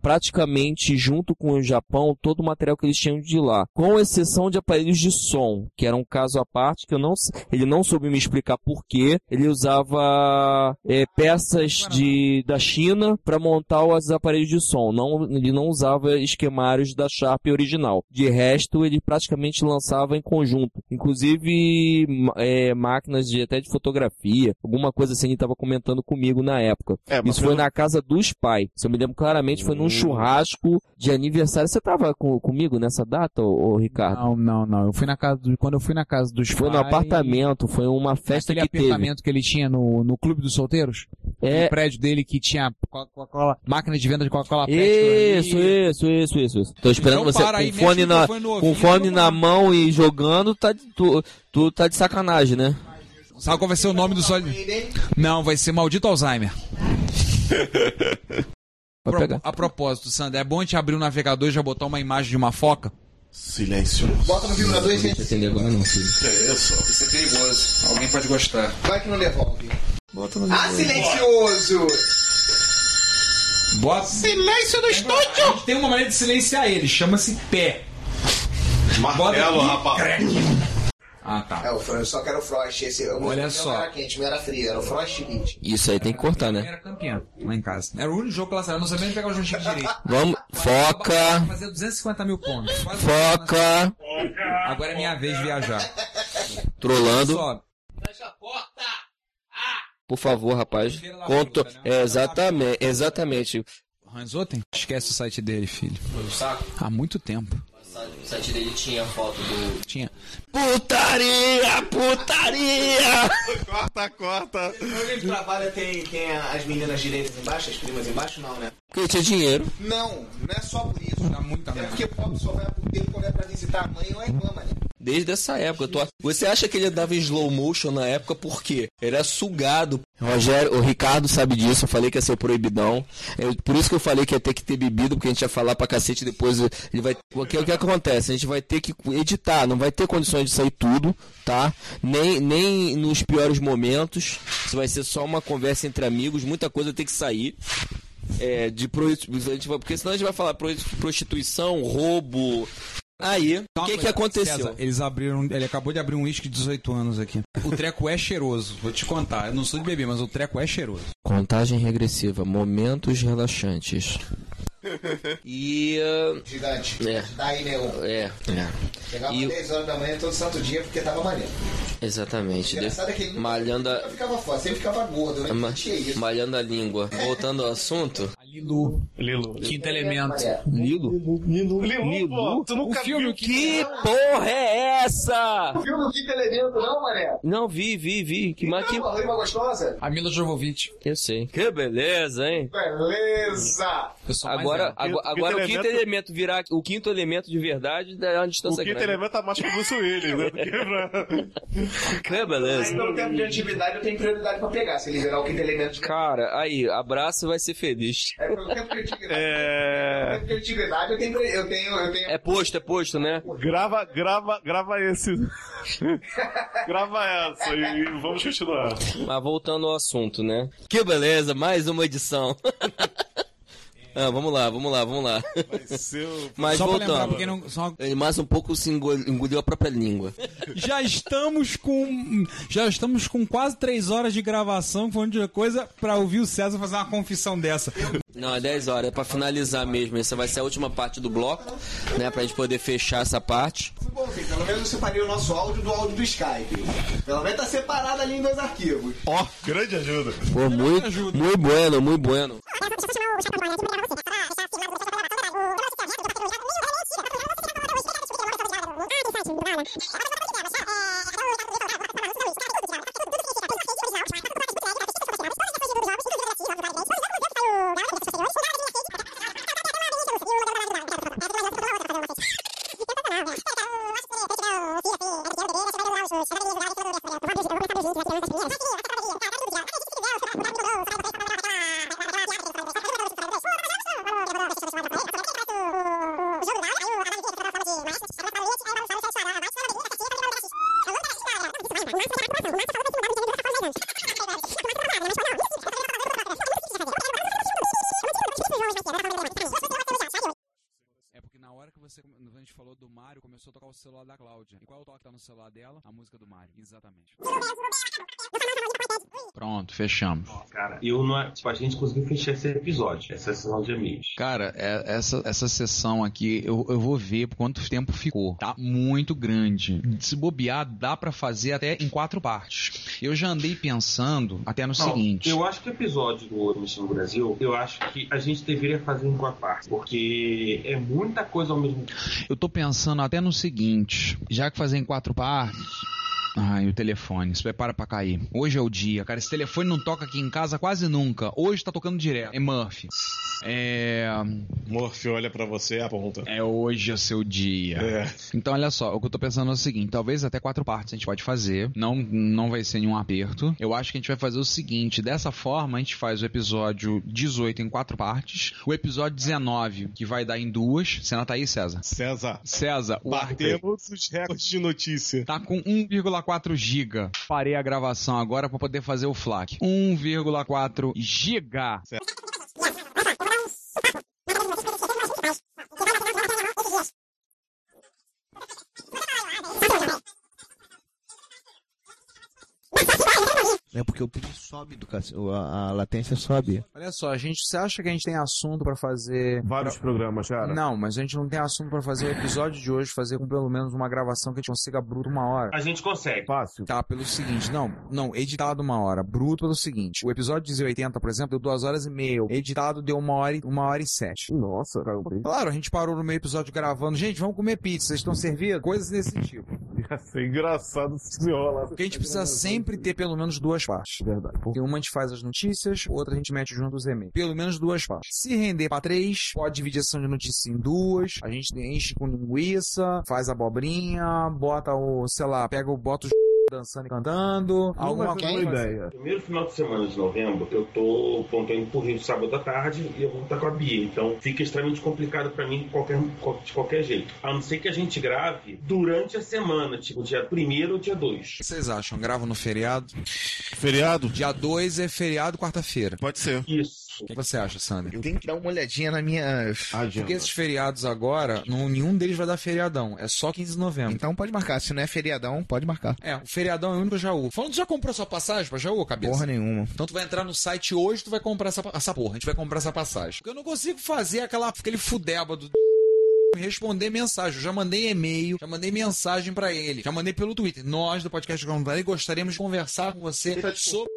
praticamente junto com o Japão todo o material que eles tinham de lá, com exceção de aparelhos de som, que era um caso à parte que eu não, ele não soube me explicar por quê. Ele usava é, peças de da China para montar os aparelhos de som. Não, ele não usava esquemários da Sharp original. De resto, ele praticamente lançava em conjunto, inclusive é, máquinas de até de fotografia, alguma coisa assim. Ele estava comentando comigo na época. É, Isso foi pelo- na casa dos pais. Se eu me lembro claramente, foi num churrasco de aniversário. Você tava com- comigo nessa data, ô, ô, Ricardo? Não, não, não. Eu fui na casa do, quando eu fui na casa dos Foi no pais, apartamento, foi uma festa Aquele que teve. apartamento que ele tinha no, no Clube dos Solteiros? É. No prédio dele que tinha Coca-Cola, máquina de venda de Coca-Cola. Isso, isso, isso, isso, isso. Tô esperando Então você aí, com mexe fone, o na, no com fone na mão e jogando, tá, de- tu, tu tá de sacanagem, né? Sabe qual vai ser o nome do sol? Não, vai ser Maldito Alzheimer. Pro- pegar. a propósito, Sandra, é bom a gente abrir o navegador e já botar uma imagem de uma foca? Silêncio. Bota no vibrador e gente. Entender agora não, filho. É isso. Isso é perigoso. Alguém pode gostar. Vai que não devolve. Bota no Ah, silencioso! Bota. Silêncio do estúdio! Tem uma maneira de silenciar ele, chama-se pé. Martelo, aqui, rapaz. Ah, tá. É, o eu só quero o Frost. Esse, o Olha só. não era quente, era frio, era o Frost Beat. Isso aí tem que cortar, né? Era campeã lá em casa. Era o único jogo. Eu não sabia nem pegar o joystick direito. Vamos, foca, Fazer 250 mil pontos. Quase foca, Agora é minha vez de viajar. trolando. Só, Por favor, rapaz. Conto, é, exatamente, exatamente. Ranzoten? Esquece o site dele, filho. Há muito tempo. O site dele tinha foto do. Tinha. Putaria, putaria! Corta, corta. Onde ele trabalha tem, tem as meninas direitas embaixo, as primas embaixo? Não, né? Porque tinha dinheiro. Não, não é só por isso. Dá muita É porque pobre só vai pro tempo quando é pra visitar a mãe ou a irmã, mané. Desde essa época. tô- Você acha que ele andava em slow motion na época por quê? Ele era sugado. Rogério, o Ricardo sabe disso, eu falei que ia ser proibidão. É por isso que eu falei que ia ter que ter bebido, porque a gente ia falar pra cacete depois. Ele vai. O que, o que acontece? A gente vai ter que editar, não vai ter condições de sair tudo, tá? Nem, nem nos piores momentos. Isso vai ser só uma conversa entre amigos, muita coisa tem que sair. É, de pro... a gente vai- porque senão a gente vai falar pro- prostituição, roubo. Aí, o que que aconteceu? César, eles abriram. Ele acabou de abrir um uísque de 18 anos aqui. O treco é cheiroso, vou te contar. Eu não sou de beber, mas o treco é cheiroso. Contagem regressiva, momentos relaxantes. E. uh, Gigante. É. Daí, Neon. É, é. Chegava E- às 10 horas da manhã todo santo dia porque tava maneiro. Exatamente. Engraçado é que ele nunca- Malhando a, nunca ficava fora, sempre ficava gordo, né? ma- Tinha isso. malhando a língua. Voltando ao assunto. Lilu. Lilo. Quinto elemento. Lilo? Lilo, Lilo, pô, tu nunca O filme viu Que porra é essa? Viu no quinto elemento, não, mané? Não, vi, vi, vi. Que a rima gostosa? A Mila Jovovich. Eu sei. Que beleza, hein? Beleza! Agora, agora, Quinto agora o quinto elemento- elemento virar o quinto elemento de verdade dá uma O distância quinto grande. elemento tá mais pro Bruce Willis, né? Do que Que beleza. Aí pelo tempo de antiguidade eu tenho prioridade pra pegar, se ele virar o quinto elemento de Cara, aí, abraço e vai ser feliz. É, pelo tempo de antiguidade. Pelo É... tempo antiguidade eu tenho, eu tenho, eu tenho. É posto, é posto, né? Grava, grava, grava esse. grava essa e vamos continuar. Mas voltando ao assunto, né? Que beleza, mais uma edição. Ah, vamos lá, vamos lá, vamos lá. Mas Só lembrar, voltando. pra quem não- só- Ele mais um pouco se engol- engoliu a própria língua. Já estamos com. Já estamos com quase três horas de gravação, falando de coisa, pra ouvir o César fazer uma confissão dessa. Não, é 10 horas, é pra finalizar mesmo. Essa vai ser a última parte do bloco, né? Pra gente poder fechar essa parte. Bom, filho, pelo menos eu separei o nosso áudio do áudio do Skype. Pelo menos tá separado ali em dois arquivos. Ó, grande ajuda. Pô, muito, muito bueno, muito bueno. É porque na hora que você. A gente falou do Mario, começou a tocar o celular da Cláudia. E qual é o toque que tá no celular dela? A música do Mario. Exatamente. Pronto, fechamos. Cara, eu não. Tipo, a gente conseguiu fechar esse episódio, essa sessão de amigos. Cara, é- essa, essa sessão aqui, eu, eu vou ver por quanto tempo ficou. Tá muito grande. Se bobear, dá pra fazer até em quatro partes. Eu já andei pensando até no Não, seguinte. Eu acho que o episódio do Missão Brasil, eu acho que a gente deveria fazer em quatro partes, porque é muita coisa ao mesmo tempo. Eu tô pensando até no seguinte, já que fazer em quatro partes. Ai, o telefone, se prepara pra cair. Hoje é o dia, cara. Esse telefone não toca aqui em casa quase nunca. Hoje tá tocando direto. É Murphy. É. Murphy olha pra você e aponta. É hoje o seu dia. É. Então, olha só, o que eu tô pensando é o seguinte: talvez até quatro partes a gente pode fazer. Não, não vai ser nenhum aperto. Eu acho que a gente vai fazer o seguinte: dessa forma, a gente faz o episódio 18 em quatro partes. O episódio 19, que vai dar em duas. Você tá aí, César? César. César, o Batemos os recordes de notícia. Tá com 1,4 GB. Parei a gravação agora pra poder fazer o FLAC. 1,4 GB. É porque o pitch sobe do a, a latência sobe. Olha só, a gente, você acha que a gente tem assunto pra fazer... Vários programas, cara. Não, mas a gente não tem assunto pra fazer o episódio de hoje, fazer com pelo menos uma gravação que a gente consiga bruto uma hora. A gente consegue. Fácil. Tá, pelo seguinte, não, não, editado uma hora, bruto pelo seguinte, o episódio de 80, por exemplo, deu duas horas e meia, editado deu uma hora e, uma hora e sete. Nossa, cara. Claro, a gente parou no meio episódio gravando, gente, vamos comer pizza, vocês estão servidos? Coisas desse tipo. Ia ser engraçado se. Porque a gente precisa sempre ter pelo menos duas partes. Verdade. Porque uma a gente faz as notícias, outra a gente mete junto os e-mails. Pelo menos duas partes. Se render pra três, pode dividir a sessão de notícias em duas. A gente enche com linguiça, faz abobrinha, bota o, sei lá, pega o, bota os dançando e cantando. Alguma coisa. ideia. Primeiro final de semana de novembro, eu tô, indo pro Rio sábado à tarde e eu vou estar com a Bia. Então fica extremamente complicado pra mim de qualquer, de qualquer jeito. A não ser que a gente grave durante a semana, tipo dia 1 ou dia 2. O que vocês acham? Grava no feriado? Feriado? Dia 2 é feriado, quarta-feira. Pode ser. Isso. O que você acha, Sander? Eu tenho que dar uma olhadinha na minha Porque esses feriados agora, não, nenhum deles vai dar feriadão. É só 15 de novembro. Então pode marcar. Se não é feriadão, pode marcar. É, o feriadão é o único Jaú. Falando, tu já comprou sua passagem pra Jaú, cabeça? Porra nenhuma. Então tu vai entrar no site hoje, tu vai comprar essa, essa porra. A gente vai comprar essa passagem. Porque eu não consigo fazer aquela, aquele fudeba do responder mensagem. Eu já mandei e-mail, já mandei mensagem pra ele, já mandei pelo Twitter. Nós do podcast Comunitário gostaríamos de conversar com você sobre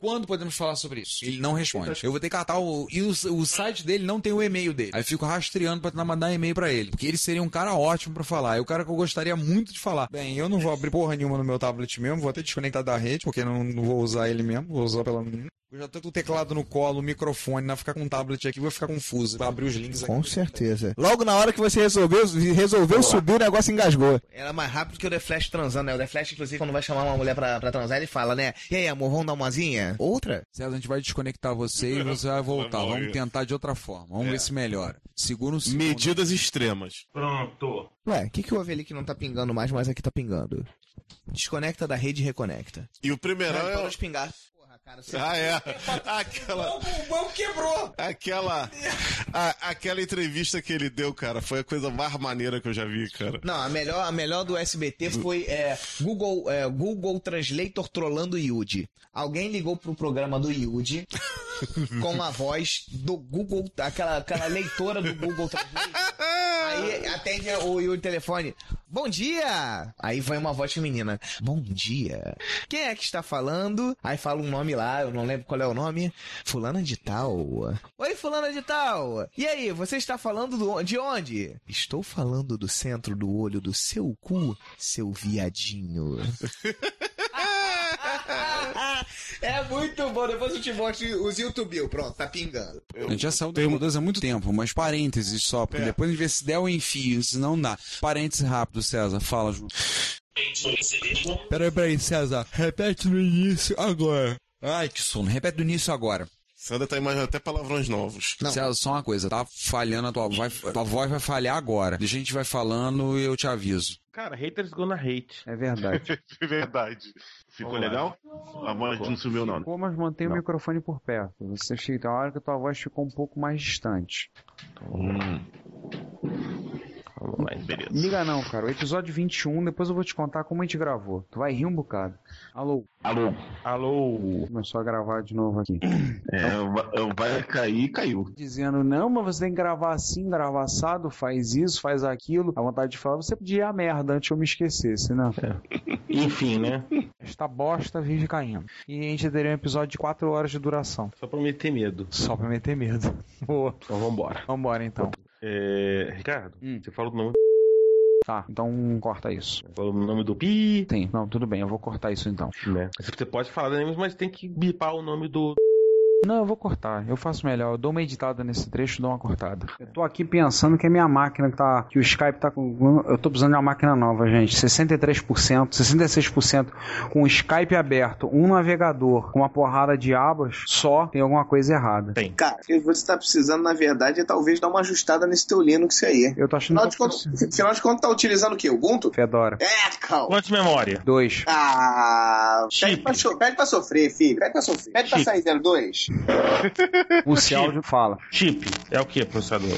quando podemos falar sobre isso? Ele não responde. Eu vou ter que catar o. E o, o site dele não tem o e-mail dele. Aí eu fico rastreando pra tentar mandar e-mail pra ele. Porque ele seria um cara ótimo pra falar. É o cara que eu gostaria muito de falar. Bem, eu não vou abrir porra nenhuma no meu tablet mesmo. Vou até desconectar da rede, porque não, não vou usar ele mesmo. Vou usar pela menina. Eu já tô com o teclado no colo, o microfone, não ficar com o tablet aqui, vou ficar confuso. Vou abrir os links aqui. Com certeza. Logo na hora que você resolveu, resolveu subir, o negócio engasgou. Era mais rápido que o The Flash transando, né? O The Flash, inclusive, quando vai chamar uma mulher pra, pra transar, ele fala, né? E aí, amor, vamos dar umazinha? Outra? César, a gente vai desconectar você e você vai voltar. Vamos tentar de outra forma. Vamos É. ver se melhora. Segura um segundo. Medidas extremas. Pronto. Ué, o que, que houve ali que não tá pingando mais, mas aqui tá pingando? Desconecta da rede e reconecta. E o primeirão Não, é. parou de pingar. Ah, é. Aquela. O banco quebrou! Aquela. a- aquela entrevista que ele deu, cara, foi a coisa mais maneira que eu já vi, cara. Não, a melhor, a melhor do SBT foi é, Google, é, Google Translator trollando o Yudi. Alguém ligou pro programa do Yudi com a voz do Google, aquela, aquela leitora do Google Translator. Aí atende o Yudi telefone. Bom dia! Aí vai uma voz feminina. Bom dia. Quem é que está falando? Aí fala um nome lá, eu não lembro qual é o nome. Fulana de tal. Oi, fulana de tal. E aí, você está falando do- de onde? Estou falando do centro do olho do seu cu, seu viadinho. é muito bom. Depois eu te mostro os YouTube. Pronto, tá pingando. A gente já saiu do Remodoras há muito tempo, mas parênteses só, porque É. depois a gente vê se der o enfio, se não dá. Parênteses rápido, César, fala, Ju. Peraí, peraí, César, repete no início agora. Ai, que sono, repete no início agora. Sandra tá imaginando até palavrões novos. César, só uma coisa, tá falhando a tua voz, tua voz vai falhar agora. Deixa a gente vai falando e eu te aviso. Cara, haters gonna hate. É verdade. É verdade. Ficou legal? A voz não sumiu, não. Ficou, mas mantém o microfone por perto. Você chega, tem uma hora que a tua voz ficou um pouco mais distante. Hum. Vamos lá, beleza. Liga não, cara. O episódio 21, depois eu vou te contar como a gente gravou. Tu vai rir um bocado. Alô? Alô? Alô? Começou a gravar de novo aqui. É, vai- vai cair, caiu. Dizendo, não, mas você tem que gravar assim, gravar assado, faz isso, faz aquilo. A vontade de falar, você podia ir a merda antes que eu me esquecesse, né? Enfim, né? Esta bosta vive caindo. E a gente teria um episódio de 4 horas de duração. Só pra meter medo. Só pra meter medo. Boa. Então vambora. Vambora então. É, Ricardo, você falou do nome Tá, então corta isso. Falou o nome do pi. Tem. Não, tudo bem, eu vou cortar isso então. Né? Você pode falar da mas tem que bipar o nome do. Não, eu vou cortar. Eu faço melhor. Eu dou uma editada nesse trecho e dou uma cortada. Eu tô aqui pensando que a minha máquina que tá. Que o Skype tá com. Eu tô precisando de uma máquina nova, gente. 63%, 66% com o Skype aberto, um navegador com uma porrada de abas, só tem alguma coisa errada. Tem. Cara, o que você tá precisando, na verdade, é talvez dar uma ajustada nesse teu Linux aí. Eu tô achando Afinal de contas, afinal de contas, tá utilizando o quê? Ubuntu? Fedora. É, calma. Quanto de memória? Dois. Ah, pede pra, so- pede pra sofrer, filho. Pede pra sofrer. Pede pra Chip. sair 02. O Ciáudio fala. Chip. É o que, processador?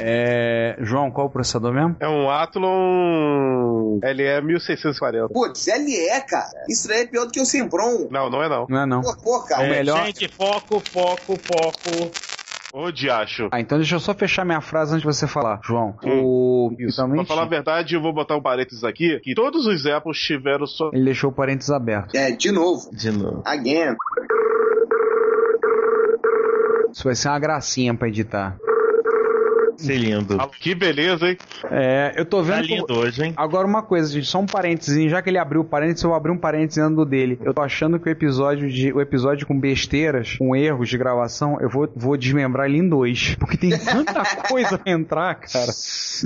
É. João, qual o processador mesmo? É um Athlon LE 1640. Putz, LE, cara. Isso daí é pior do que o Sempron. Não, não é não. Não é não. Pô, pô, cara. É, melhor- Gente, foco, foco, foco. Ô, diacho. Ah, então deixa eu só fechar minha frase antes de você falar, João. Hum. O. Isso. Também Pra falar a verdade, eu vou botar um parênteses aqui, que todos os Apples tiveram só... Ele deixou o parênteses aberto. É, de novo. De novo. Again. Isso vai ser uma gracinha pra editar. Ser lindo. Que beleza, hein? É, eu tô vendo. Tá lindo hoje, hein? Agora uma coisa, gente, só um parênteses. Já que ele abriu o parênteses, eu vou abrir um parênteses dentro do dele. Eu tô achando que o episódio de o episódio com besteiras, com erros de gravação, eu vou, vou desmembrar ele em dois. Porque tem tanta coisa pra entrar, cara.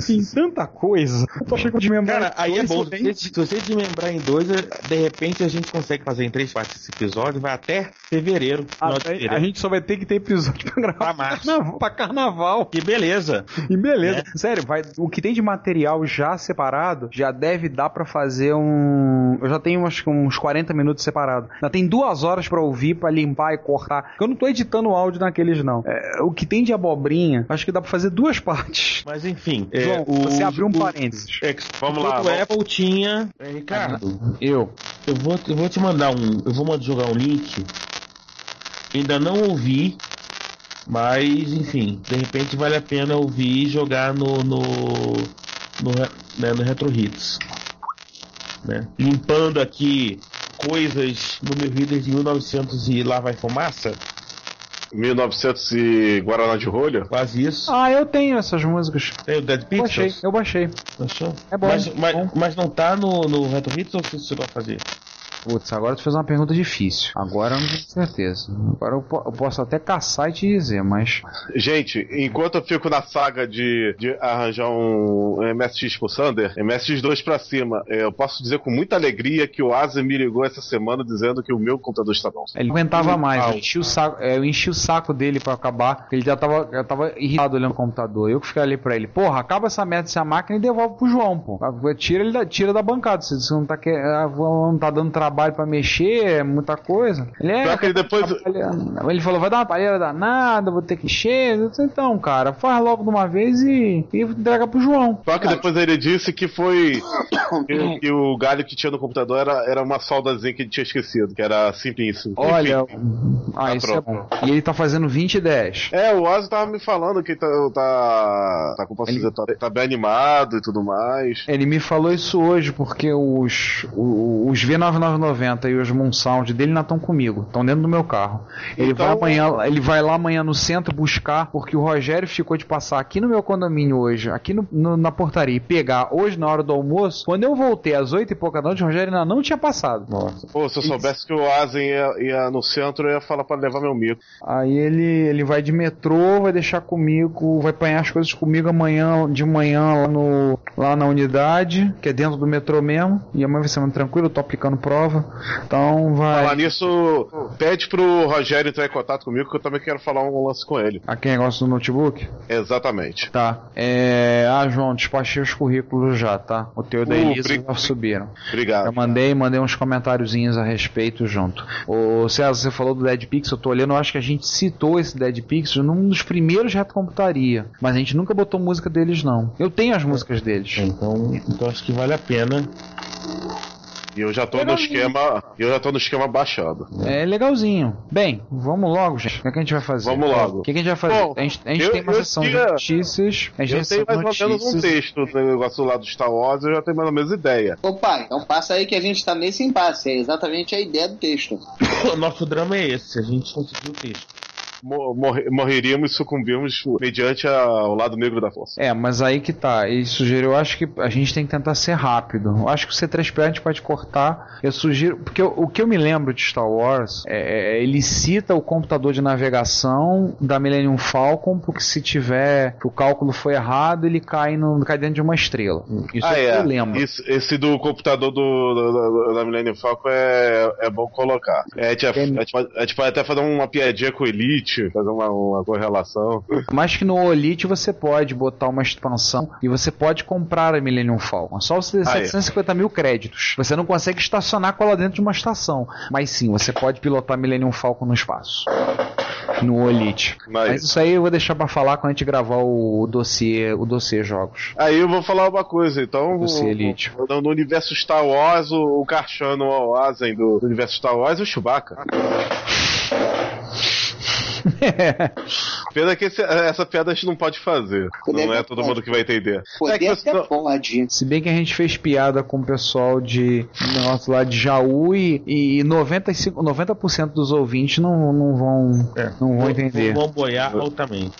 Tem tanta coisa. Eu tô achando que eu desmembrar Cara, em aí é bom. Se se você desmembrar em dois, de repente a gente consegue fazer em três partes esse episódio, vai até fevereiro. Até- fevereiro. a gente só vai ter que ter episódio pra gravar Pra março. carnaval, pra carnaval. E beleza. E beleza. É. Sério, vai, o que tem de material já separado, já deve dar pra fazer um. Eu já tenho acho que uns 40 minutos separado. Já tem duas horas pra ouvir, pra limpar e cortar. Porque eu não tô editando o áudio naqueles, não. É, o que tem de abobrinha, acho que dá pra fazer duas partes. Mas enfim. é, João, o- você abriu um o- parênteses. é, Vamos lá, vamos- o Apple tinha. É, Ricardo, Eu. eu vou, eu vou te mandar um. Eu vou mandar jogar um link. Ainda não ouvi. Mas, enfim, de repente vale a pena ouvir e jogar no. no. no, né, no Retro Hits. Né? Limpando aqui coisas no meu reader de 1900 e lá vai fumaça. 1900 e Guaraná de Rolha? Quase isso. Ah, eu tenho essas músicas. Tem o Dead Eu baixei, Pixels? eu baixei. Achou? É bom. Mas, mas, mas não tá no, no Retro Hits ou você chegou a fazer? Putz, agora tu fez uma pergunta difícil. Agora eu não tenho certeza. Agora eu, po- eu posso até caçar e te dizer, mas. Gente, enquanto eu fico na saga de, de arranjar um MSX pro Sander, MSX2 pra cima, eh, eu posso dizer com muita alegria que o Asa me ligou essa semana dizendo que o meu computador está bom. Ele aguentava mais, eu enchi o saco, é, eu enchi o saco dele pra acabar. Ele já tava, já tava irritado olhando o computador. Eu que fiquei ali pra ele, porra, acaba essa merda dessa máquina e devolve pro João, pô. Tira ele da, tira da bancada. Se você não tá, que, ah, não tá dando trabalho trabalho para mexer, é muita coisa. Ele é. Que ele, tá depois... ele falou, vai dar uma palheira danada, vou ter que encher. Disse, então, cara, faz logo de uma vez e, e entrega pro João. Só que depois ele disse que foi. que, que o galho que tinha no computador era, era uma soldazinha que ele tinha esquecido, que era simplíssimo. Olha, Enfim, ah, tá isso é bom. E ele tá fazendo 20 e 10. É, o Ozzy tava me falando que tá. tá, tá, como posso ele... dizer, tá, tá bem animado e tudo mais. Ele me falou isso hoje, porque os, os V999 90 e os Moon Sound dele não é estão comigo, estão dentro do meu carro. Ele então... vai amanhã, ele vai lá amanhã no centro buscar, porque o Rogério ficou de passar aqui no meu condomínio hoje, aqui no, no, na portaria, e pegar hoje na hora do almoço. Quando eu voltei às 8 e pouca da noite, o Rogério ainda não tinha passado. Nossa. Pô, se eu soubesse que o Asen ia, ia, no centro, eu ia falar para levar meu mico. Aí ele, ele vai de metrô, vai deixar comigo, vai apanhar as coisas comigo amanhã, de manhã lá, no, lá na unidade, que é dentro do metrô mesmo. E amanhã vai ser muito tranquilo, eu tô aplicando prova. Então vai. Falar nisso, pede pro Rogério entrar em contato comigo, que eu também quero falar um lance com ele. Aquele negócio do notebook? Exatamente. Tá. É... Ah, João, despachei os currículos já, tá? O teu e da Uh, Elisa já subiram. Obrigado. Eu mandei, mandei uns comentáriozinhos a respeito junto. Ô César, você falou do Dead Pixel, eu tô olhando, eu acho que a gente citou esse Dead Pixel num dos primeiros retrocomputaria. Mas a gente nunca botou música deles, não. Eu tenho as músicas deles. Então, então acho que vale a pena. E eu já tô no esquema. Eu já tô no esquema baixado. É legalzinho. Bem, vamos logo, gente. O que, é que a gente vai fazer? Vamos logo. O que, é que a gente vai fazer? Bom, a gente, a gente eu- tem uma eu sessão de tinha- notícias. A gente Eu recebe tenho mais ou menos um notícias. texto do negócio lá do Star Wars, eu já tenho mais ou menos ideia. Ô pai, então passa aí que a gente tá nesse impasse. É exatamente a ideia do texto. O nosso drama é esse, a gente conseguiu o texto. Mo- morre- morreríamos e sucumbimos mediante a- ao lado negro da força. É, mas aí que tá. Ele sugeriu, eu acho que a gente tem que tentar ser rápido. Eu acho que o C3PO a gente pode cortar. Eu sugiro. Porque o, o que eu me lembro de Star Wars é, é, ele cita o computador de navegação da Millennium Falcon, porque se tiver. que o cálculo foi errado, ele cai, no, cai dentro de uma estrela. Isso ah, é, é. eu lembro. Isso- esse do computador do, do- do- da Millennium Falcon é, é bom colocar. É, a, gente, a, gente pode, a gente pode até fazer uma piadinha com o Elite, fazer uma, uma correlação. Mas que no Olite você pode botar uma expansão e você pode comprar a Millennium Falcon. Só você ter Ah, é. 750 mil créditos. Você não consegue estacionar com ela dentro de uma estação. Mas sim, você pode pilotar a Millennium Falcon no espaço. No Olite. Mas isso aí eu vou deixar pra falar quando a gente gravar o dossiê, o dossiê jogos. Aí eu vou falar uma coisa, então. O- Elite. No, no universo Star Wars, o, o Karchano Oazen do, do universo Star Wars é o Chewbacca. Pena que esse- essa piada a gente não pode fazer. não é todo mundo que vai entender. É que você não- pode. Se bem que a gente fez piada com o pessoal de negócio lá de Jaú e, e 95, 90% dos ouvintes não, não vão, não vão entender. Vão boiar altamente.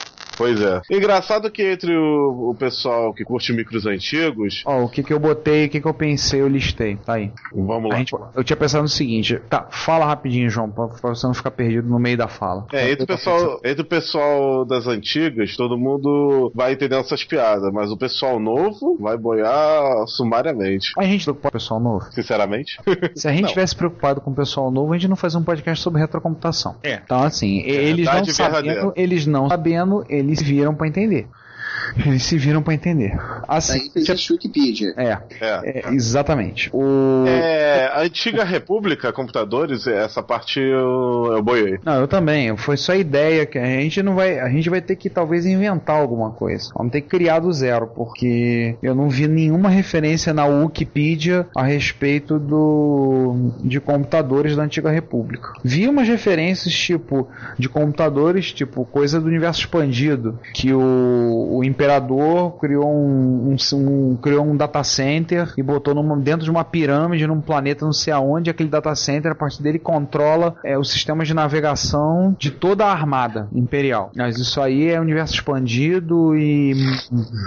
Pois é. Engraçado que entre o, o pessoal que curte micros antigos. Ó, o que que eu botei, o que que eu pensei, eu listei. Tá aí. Vamos lá. Gente- eu tinha pensado no seguinte. Tá, fala rapidinho, João, pra, pra você não ficar perdido no meio da fala. É, entre o, pessoal, entre o pessoal das antigas, todo mundo vai entendendo essas piadas, mas o pessoal novo vai boiar sumariamente. A gente preocupa com o pessoal novo? Sinceramente? Se a gente Não. tivesse preocupado com o pessoal novo, a gente não fazia um podcast sobre retrocomputação. É. Então, assim, eles não sabendo, eles não sabendo, eles viram pra entender. Eles se viram pra entender. Assim, Aí existe Wikipedia. é, é, exatamente. O... É, a antiga República Computadores, essa parte eu, eu boiei. Não, eu também. Foi só ideia que a gente não vai. A gente vai ter que talvez inventar alguma coisa. Vamos ter que criar do zero, porque eu não vi nenhuma referência na Wikipedia a respeito do de computadores da antiga república. Vi umas referências tipo de computadores, tipo coisa do universo expandido, que o, o imperador criou um, um- um- criou um data center e botou numa- dentro de uma pirâmide num planeta não sei aonde aquele data center a partir dele controla é, os sistemas de navegação de toda a armada imperial. Mas isso aí é universo expandido e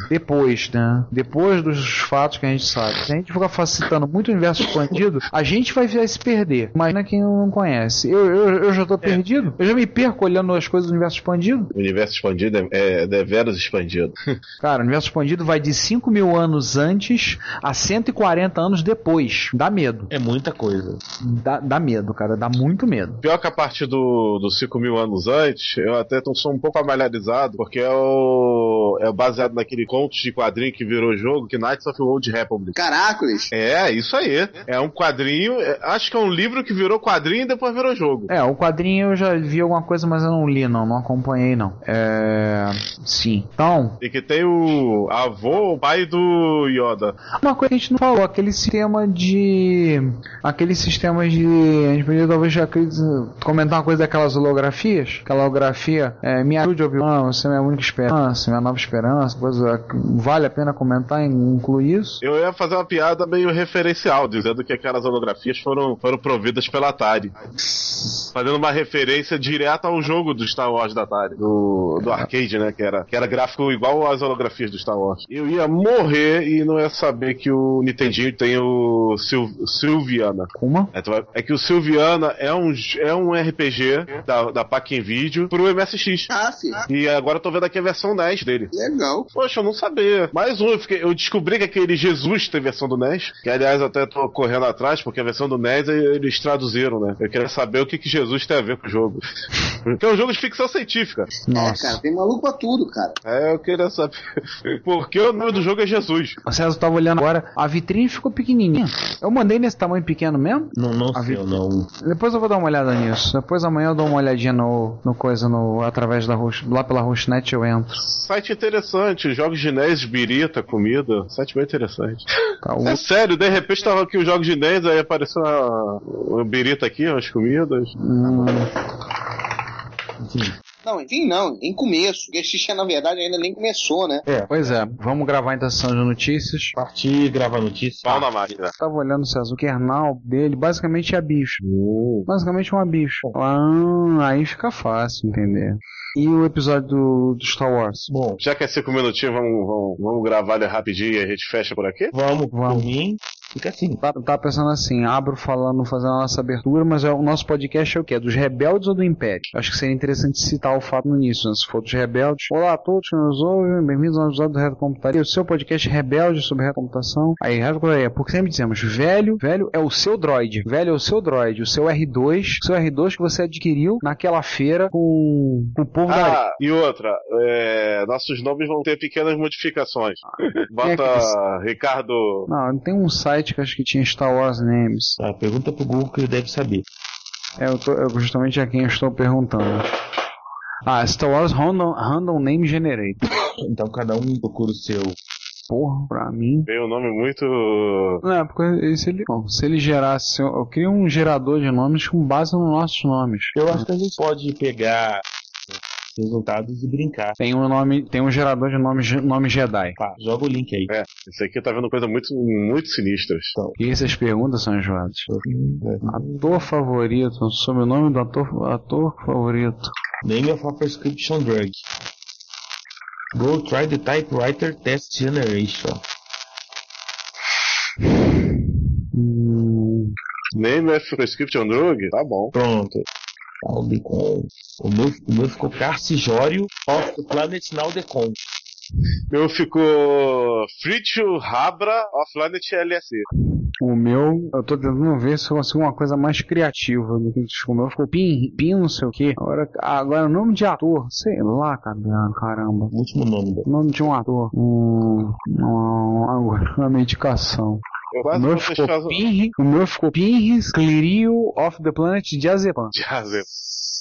depois, né? Depois dos fatos que a gente sabe. Se a gente ficar facilitando muito o universo expandido, a gente vai se perder. Imagina quem não conhece. Eu, eu, eu já tô perdido. Eu já me perco olhando as coisas do universo expandido. O universo expandido é, é deveras expandido. Cara, o universo expandido vai de 5 mil anos antes a 140 anos depois. Dá medo. É muita coisa. Dá, dá medo, cara. Dá muito medo. Pior que a partir do, dos 5 mil anos antes, eu até tô, sou um pouco familiarizado, porque é, o, é baseado naquele conto de quadrinho que virou jogo, que Knights of the Old Republic. Caracoles! É, isso aí. É um quadrinho, é, acho que é um livro que virou quadrinho e depois virou jogo. É, o quadrinho eu já vi alguma coisa, mas eu não li, não. Não acompanhei, não. É. Sim. Então, E que tem o avô, o pai do Yoda. Uma coisa que a gente não falou, aquele sistema de. Aqueles sistemas de. A gente podia talvez comentar uma coisa daquelas holografias. Aquela holografia, é, me ajude, Obi-Wan, você é minha única esperança, minha nova esperança, coisa. Vale a pena comentar e incluir isso? Eu ia fazer uma piada meio referencial, dizendo que aquelas holografias foram, foram providas pela Atari. Fazendo uma referência direta ao jogo do Star Wars da Atari, do, do arcade, né? Que era, que era gráfico igual às holografias do Star Wars. Eu ia morrer e não ia saber que o Nintendinho tem o Sil, Silviana. Como? É, vai- é que o Silviana é um, é um RPG da, da Pack Video pro MSX. Ah, sim. E agora eu tô vendo aqui a versão NES dele. Legal. Poxa, eu não sabia. Mais um, eu, fiquei- eu descobri que aquele Jesus tem versão do NES. Que aliás eu até tô correndo atrás, porque a versão do NES eles traduziram, né? Eu queria saber o que, que Jesus tem a ver com o jogo. Porque é um jogo de ficção científica. É, cara, tem maluco pra tudo, cara. É, eu queria saber. Porque o nome do jogo é Jesus. O César tava olhando agora, a vitrine ficou pequenininha. Eu mandei nesse tamanho pequeno mesmo? Não, não A sei, vi- não. Depois eu vou dar uma olhada nisso. Depois amanhã eu dou uma olhadinha no, no coisa, no, através da Roche, lá pela Rochenet eu entro. Site interessante, jogos de NES, birita, comida. Site bem interessante. Tá, o- É sério, de repente tava aqui os jogos de NES, aí apareceu uma, uma birita aqui, umas comidas. Hum. Não, enfim, não, em começo. Porque Xixa, na verdade, ainda nem começou, né? É, pois é. Vamos gravar então a sessão de notícias. Partir gravar notícias. Pau na máquina. Tava olhando, César, o kernel dele basicamente é bicho. Basicamente uma bicho. Ah, aí fica fácil entender. E o episódio do, do Star Wars? Bom, Já que é cinco minutinhos, vamos, vamos, vamos gravar ele rapidinho e a gente fecha por aqui? vamos, Vamos. por mim, fica assim. Tá, tá pensando assim, abro falando, fazendo a nossa abertura, mas é, o nosso podcast é o quê? Dos rebeldes ou do Império? Acho que seria interessante citar o fato no início, né? se for dos rebeldes. Olá a todos que nos ouvem, bem-vindos ao episódio do Reto Computaria, o seu podcast rebelde sobre retrocomputação. Aí, Reto Computaria, porque sempre dizemos, velho, velho é o seu droid, velho é o seu droid, o seu R2, o seu R2 que você adquiriu naquela feira com, com o povo da Ah, e outra, é, nossos nomes vão ter pequenas modificações. Bota é que Ricardo. Não, tem um site que acho que tinha Star Wars Names. Tá, pergunta pro Google que ele deve saber. É, eu tô, é justamente a quem eu estou perguntando. Ah, Star Wars Random, Random Name Generator. Então cada um procura o seu. Porra, pra mim. Veio um nome muito. Não, é porque se ele, bom, se ele gerasse. Eu, eu queria um gerador de nomes com base nos nossos nomes. Eu acho que a gente pode pegar resultados e brincar. Tem um nome, tem um gerador de nome, nome Jedi. Tá, joga o link aí. É, esse aqui tá vendo coisa muito, muito sinistras. E essas perguntas são enjoadas. Ator favorito, sobrenome do ator, ator favorito. Name of a prescription drug. Go try the typewriter test generation. Hum, Name of Prescription Drug? Tá bom. Pronto. Naldecon. O meu, o meu ficou Carcijório of the Planet Naldecon. Meu ficou Fritio Rabra of Planet LSE. O meu, eu tô tentando ver se eu consigo uma coisa mais criativa do que o meu ficou pin, pin não sei o que. Agora, agora o nome de ator, sei lá, caramba, caramba. Último nome. Nome de um ator. Hum, hum, agora, uma medicação. Eu O quase meu vou ficou. Pinri, o meu ficou Pinris Clirio of the Planet Diazepam. Diazepam.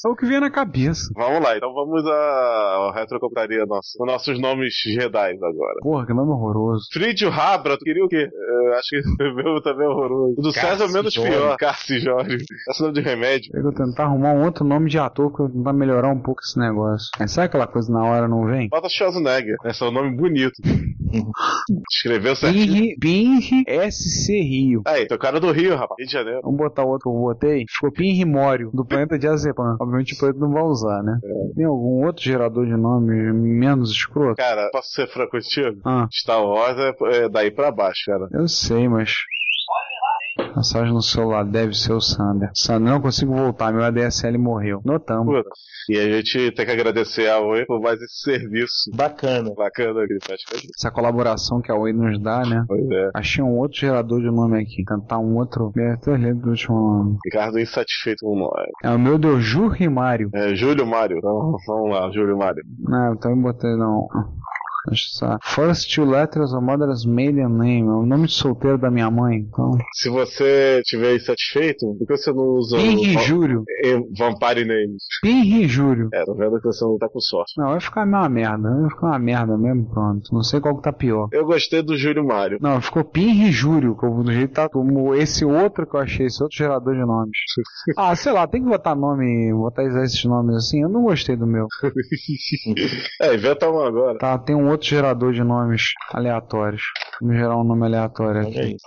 É o que vem na cabeça. Vamos lá, então vamos à, à retrocomputaria nossa. Os nossos nomes Jedi agora. Porra, que nome horroroso. Frídio Rabra, tu queria o quê? Eu acho que o meu também é horroroso. O do César é o menos Cassijório. pior. Cassijório. Esse nome de remédio. Eu vou tentar arrumar um outro nome de ator pra tentar melhorar um pouco esse negócio. Mas sabe aquela coisa na hora não vem? Bota Schwarzenegger. Esse é um nome bonito. Escreveu certinho. Pinri, SC Rio. Aí, teu cara do Rio, rapaz. Rio de Janeiro. Vamos botar o outro que eu botei. Ficou Pinri Mório, do planeta Diazepam. Obviamente o planeta não vai usar, né? Tem algum outro gerador de nome menos escroto? Cara, posso ser franco contigo? Ah. Star Wars é, é daí pra baixo, cara. Eu sei, mas. Mensagem no celular deve ser o Sander. Sander, não consigo voltar, meu ADSL morreu. Notamos. E a gente tem que agradecer a Oi por mais esse serviço. Bacana. Bacana. Essa colaboração que a Oi nos dá, né? Pois é. Achei um outro gerador de nome aqui. Tentar um outro. É, tô lendo do último nome. Ricardo insatisfeito com nós. É o meu Deus, Jurri Mário. É, Júlio Mário. Então, vamos lá, Júlio Mário. Não, então eu botei não. Só. First two letters of mother's maiden name. É o nome de solteiro da minha mãe. Então. Se você estiver insatisfeito, por que você não usa o Júlio. eh, Vampire Names? Henry Júlio. É, tô vendo que você não tá com sorte. Não, vai ficar uma merda. Vai ficar uma merda mesmo, pronto. Não sei qual que tá pior. Eu gostei do Júlio Mário. Não, ficou Pinri Júlio, eu- do jeito tá como esse outro que eu achei, esse outro gerador de nomes. ah, sei lá, tem que botar nome, botar esses nomes assim. Eu não gostei do meu. é, inventa um agora. Tá, tem um outro gerador de nomes aleatórios. Vamos gerar um nome aleatório aqui.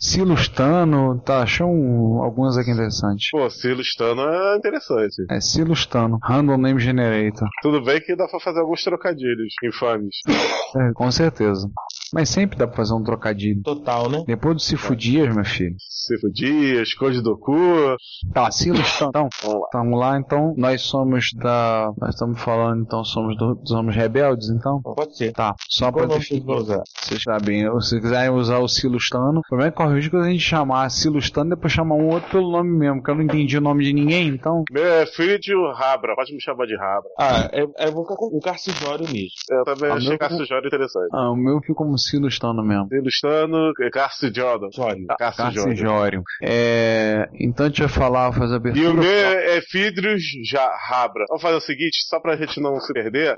Silustano, tá, achou um- alguns aqui interessantes. Pô, Silustano é interessante. É Silustano, Random Name Generator. Tudo bem que dá pra fazer alguns trocadilhos infames. É, com certeza. Mas sempre dá pra fazer um trocadilho. Total, né? Depois do Cifo Dias, meu filho. Cifo Dias, Code do Cu. Tá, Silustano. Então, vamos lá, então. Nós somos da. Nós estamos falando, então, somos do, somos rebeldes, então? Pode ser. Tá, só Qual pra definir. usar? Vocês sabem, se quiserem usar o Silustano, o problema é que corre o risco de a gente chamar Silustano e depois chamar um outro pelo nome mesmo, que eu não entendi o nome de ninguém, então. Meu é filho de Rabra, pode me chamar de Rabra. Ah, é, é vou ficar com o Carcijório nisso. Eu também Ah, achei meu- Carcijório interessante. Ah, o meu fica como Silustano mesmo. Silustano, Carcijório. Carcijório. Carcijório. É. Então a gente vai falar, fazer a E abertura. o meu é Fidrius já Rabra. Vamos fazer o seguinte, só pra gente não se perder,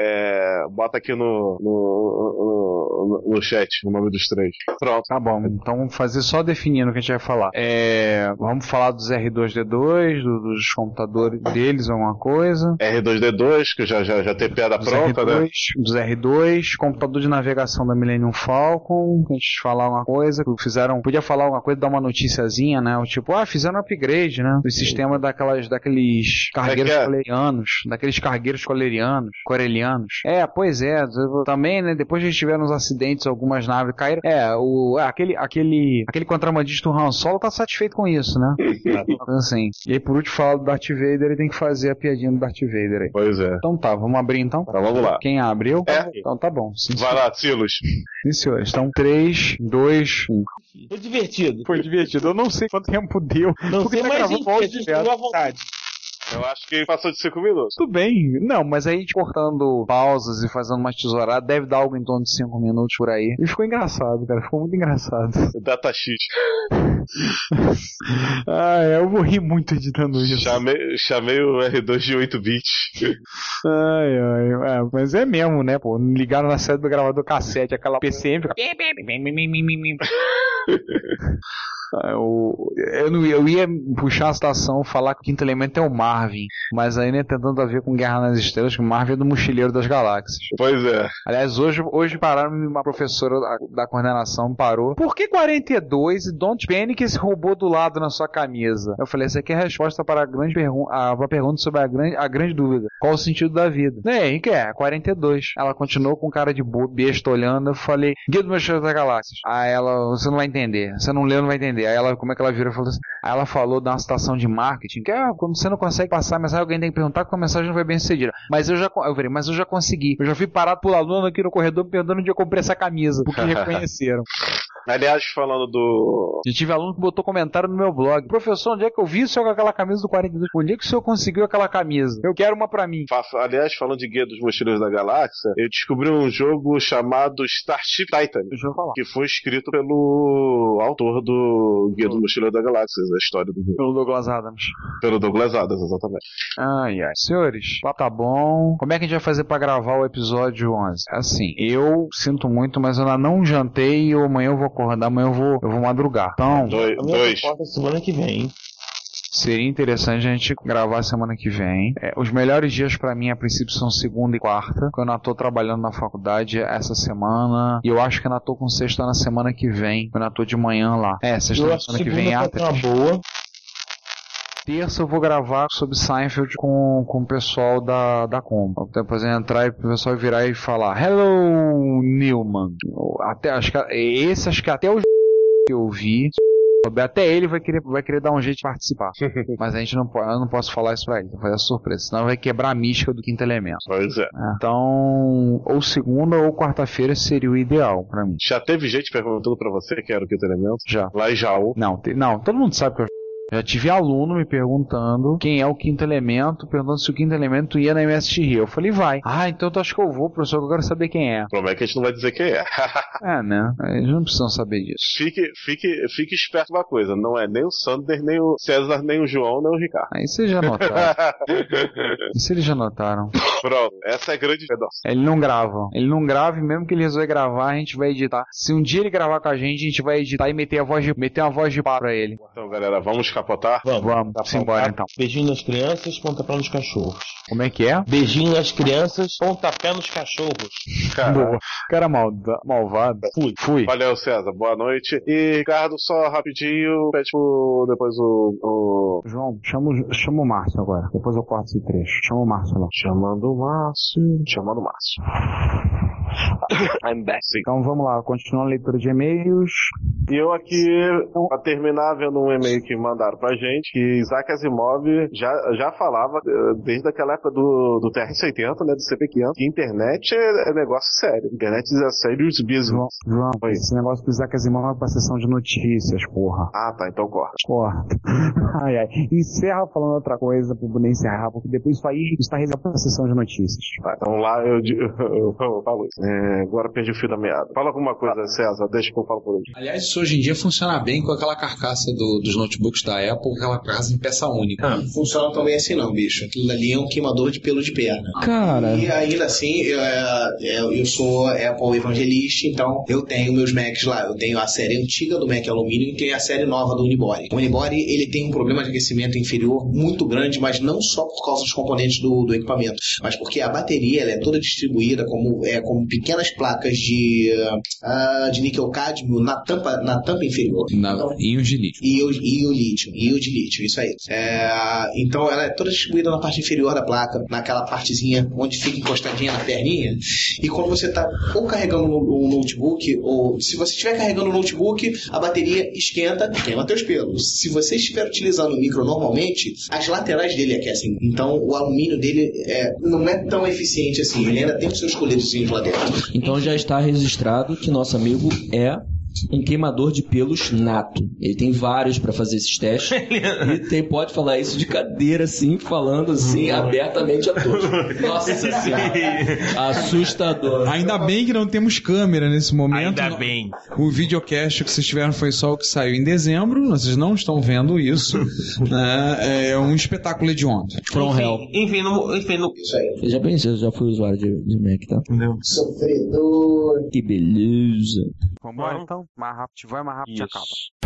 é, bota aqui no, no, no, no chat o nome dos três. Pronto. Tá bom, então vamos fazer só definindo o que a gente vai falar. É, vamos falar dos R2D2, do- dos computadores deles, alguma coisa. R2D2, que já, já, já tem piada pronta, R2, né? Dos R2, computador de navegação da Millennium Falcon, a gente falar uma coisa, fizeram, podia falar alguma coisa, dar uma noticiazinha, né? O tipo, ah, fizeram upgrade, né? Do sistema daquelas, daqueles cargueiros É é? colerianos, daqueles cargueiros colerianos, corelianos. É, pois é, também, né? Depois que eles tiveram uns acidentes, algumas naves caíram. É, o, aquele, aquele, aquele contrabandista do Han Solo tá satisfeito com isso, né? assim. E aí, por último, falar do Darth Vader, ele tem que fazer a piadinha do Darth Vader aí. Pois é. Então tá, vamos abrir então? Tá, vamos lá. Quem abre? Eu? É. Então tá bom. Sim, Vai lá, Silos. Sim, senhores. Então, 3, 2, 1. Foi divertido. Foi divertido. Eu não sei quanto tempo deu. Não Porque sei, tá mas enfim, a gente à vontade. Eu acho que passou de 5 minutos. Tudo bem. Não, mas aí a gente cortando pausas e fazendo uma tesourada, deve dar algo em torno de 5 minutos por aí. E ficou engraçado, cara. Ficou muito engraçado. Datasheet. ah, eu vou rir muito editando isso. Chamei, chamei o R2 de 8 bits. Ai, ai, é, mas é mesmo, né, pô? Ligaram na série do gravador cassete, aquela PCM fica. Ah, Eu, eu, eu ia puxar a citação falar que o quinto elemento é o Marvin, mas aí não tem tanto a ver com Guerra nas Estrelas, que o Marvin é do Mochileiro das Galáxias. Pois é. Aliás, hoje, hoje pararam, uma professora da, da coordenação parou. Por que 42 e Don't Panic esse robô do lado na sua camisa? Eu falei, essa aqui é a resposta para a grande pergunta, a, pergunta sobre a grande, a grande dúvida. Qual o sentido da vida? É, que é? 42. Ela continuou com cara de besta olhando, eu falei, Guia do Mochileiro das Galáxias. Aí ela, você não vai entender. Você não leu, não vai entender. Aí ela, como é que ela virou falou assim? Aí ela falou de uma citação de marketing, que é quando você não consegue passar a mensagem, alguém tem que perguntar que a mensagem não foi bem sucedida. Mas eu já, eu falei, mas eu já consegui. Eu já fui parado por aluno aqui no corredor perguntando onde eu comprei essa camisa, porque reconheceram. Aliás, falando do. Já tive aluno que botou comentário no meu blog. Professor, onde é que eu vi o senhor com aquela camisa do 42? Onde é que o senhor conseguiu aquela camisa? Eu quero uma pra mim. Aliás, falando de Guia dos Mochileiros da Galáxia, eu descobri um jogo chamado Starship Titan, que foi escrito pelo autor do Guia dos Mochileiros da Galáxia, a história do Pelo Douglas Adams. Pelo Douglas Adams, exatamente. Ai, ai. Senhores, o papo tá bom. Como é que a gente vai fazer pra gravar o episódio 11? Assim, eu sinto muito, mas eu ainda não jantei e amanhã eu vou acordar, amanhã eu vou, eu vou madrugar. Então, Dois. A minha proposta é semana que vem. Seria interessante a gente gravar semana que vem. É, os melhores dias pra mim, a princípio, são segunda e quarta. porque Eu ainda tô trabalhando na faculdade essa semana. E eu acho que ainda tô com sexta na semana que vem. Eu ainda tô de manhã lá. É, sexta Eu na semana que vem é a uma boa. Terça eu vou gravar sobre Seinfeld com, com o pessoal da, da Compa. Depois entrar e o pessoal virar e falar Hello, Newman. Até, acho que, esse acho que até o que eu vi. Até ele vai querer, vai querer dar um jeito de participar. Mas a gente não pode, eu não posso falar isso pra ele, fazer surpresa. Senão vai quebrar a mística do quinto elemento. Pois é. Então, ou segunda ou quarta-feira seria o ideal pra mim. Já teve gente perguntando pra você que era o quinto elemento? Já. Lá em Jaú. Não, te- não, todo mundo sabe que eu já tive aluno me perguntando quem é o quinto elemento, perguntando se o quinto elemento ia na MSX Rio. Eu falei, vai. Ah, então eu acho que eu vou, professor, que eu quero saber quem é. O problema é que a gente não vai dizer quem é. É, né? Eles não precisam saber disso. Fique, fique, fique esperto uma coisa, não é nem o Sander, nem o César, nem o João, nem o Ricardo. Aí vocês já notaram. Isso eles já notaram. Pronto, essa é a grande pedaço. Ele não grava. Ele não grava e mesmo que ele resolver gravar, a gente vai editar. Se um dia ele gravar com a gente, a gente vai editar e meter, a voz de, meter uma voz de pá pra ele. Então, galera, vamos capotar? Vamos. Vamos, Tá simbora então. Beijinho nas crianças, pontapé nos cachorros. Como é que é? Beijinho nas crianças, pontapé nos cachorros. Boa. Cara malda, malvado. Fui. Fui. Valeu, César. Boa noite. E, Ricardo, só rapidinho, pede pro, depois o, o... João, chama, o- chama o Márcio agora. Depois eu corto esse trecho. Chama o Márcio lá. Chamando o Márcio. Chamando o Márcio. I'm back. Sim. Então vamos lá, continuando a leitura de e-mails. E eu aqui, pra terminar, vendo um e-mail que mandaram pra gente, que Isaac Asimov já, já falava, eh, desde aquela época do, do TR-80, né, do CP500, que internet é, é negócio sério. Internet é serious business. João, João esse negócio do Isaac Asimov é pra sessão de notícias, porra. Ah, tá, então corta. Porra. ai, ai. Encerra falando outra coisa pra poder encerrar, porque depois isso aí está reservado pra sessão de notícias. Tá, então lá eu, di- eu, eu falo isso. É, agora perdi o fio da meada. Fala alguma coisa, César, deixa que eu falo por aqui. Aliás, isso hoje em dia funciona bem com aquela carcaça do- dos notebooks da Apple, aquela carcaça em peça única. Não funciona tão bem assim não, bicho. Aquilo ali é um queimador de pelo de perna. Cara. E ainda assim, eu, é, eu sou Apple evangelista, então eu tenho meus Macs lá. Eu tenho a série antiga do Mac alumínio e tenho a série nova do Unibody. O Unibody, ele tem um problema de aquecimento inferior muito grande, mas não só por causa dos componentes do, do equipamento, mas porque a bateria ela é toda distribuída como, é, como pequenas placas de, ah, de níquel cadmio na tampa, na tampa inferior. Na, íons de lítio. E o, lítio, e o de lítio, isso aí. É, então ela é toda distribuída na parte inferior da placa, naquela partezinha onde fica encostadinha na perninha. E quando você está ou carregando o notebook, ou se você estiver carregando o notebook, a bateria esquenta e queima teus pelos. Se você estiver utilizando o micro normalmente, as laterais dele aquecem. Então o alumínio dele é, não é tão eficiente assim. Ele ainda tem os seus colherezinhos lá dentro. Então já está registrado que nosso amigo é um queimador de pelos nato. Ele tem vários para fazer esses testes. e tem, pode falar isso de cadeira, assim, falando assim, abertamente a todos. Nossa senhora. Assustador. Ainda bem que não temos câmera nesse momento. Ainda bem. O videocast que vocês tiveram foi só o que saiu em dezembro. Vocês não estão vendo isso. né? É um espetáculo hediondo. From hell. Enfim, no, enfim no... Veja bem, eu já fui usuário de, de Mac, tá? Sofredor. Que beleza. Vambora então? Mais rápido, vai mais rápido, acaba.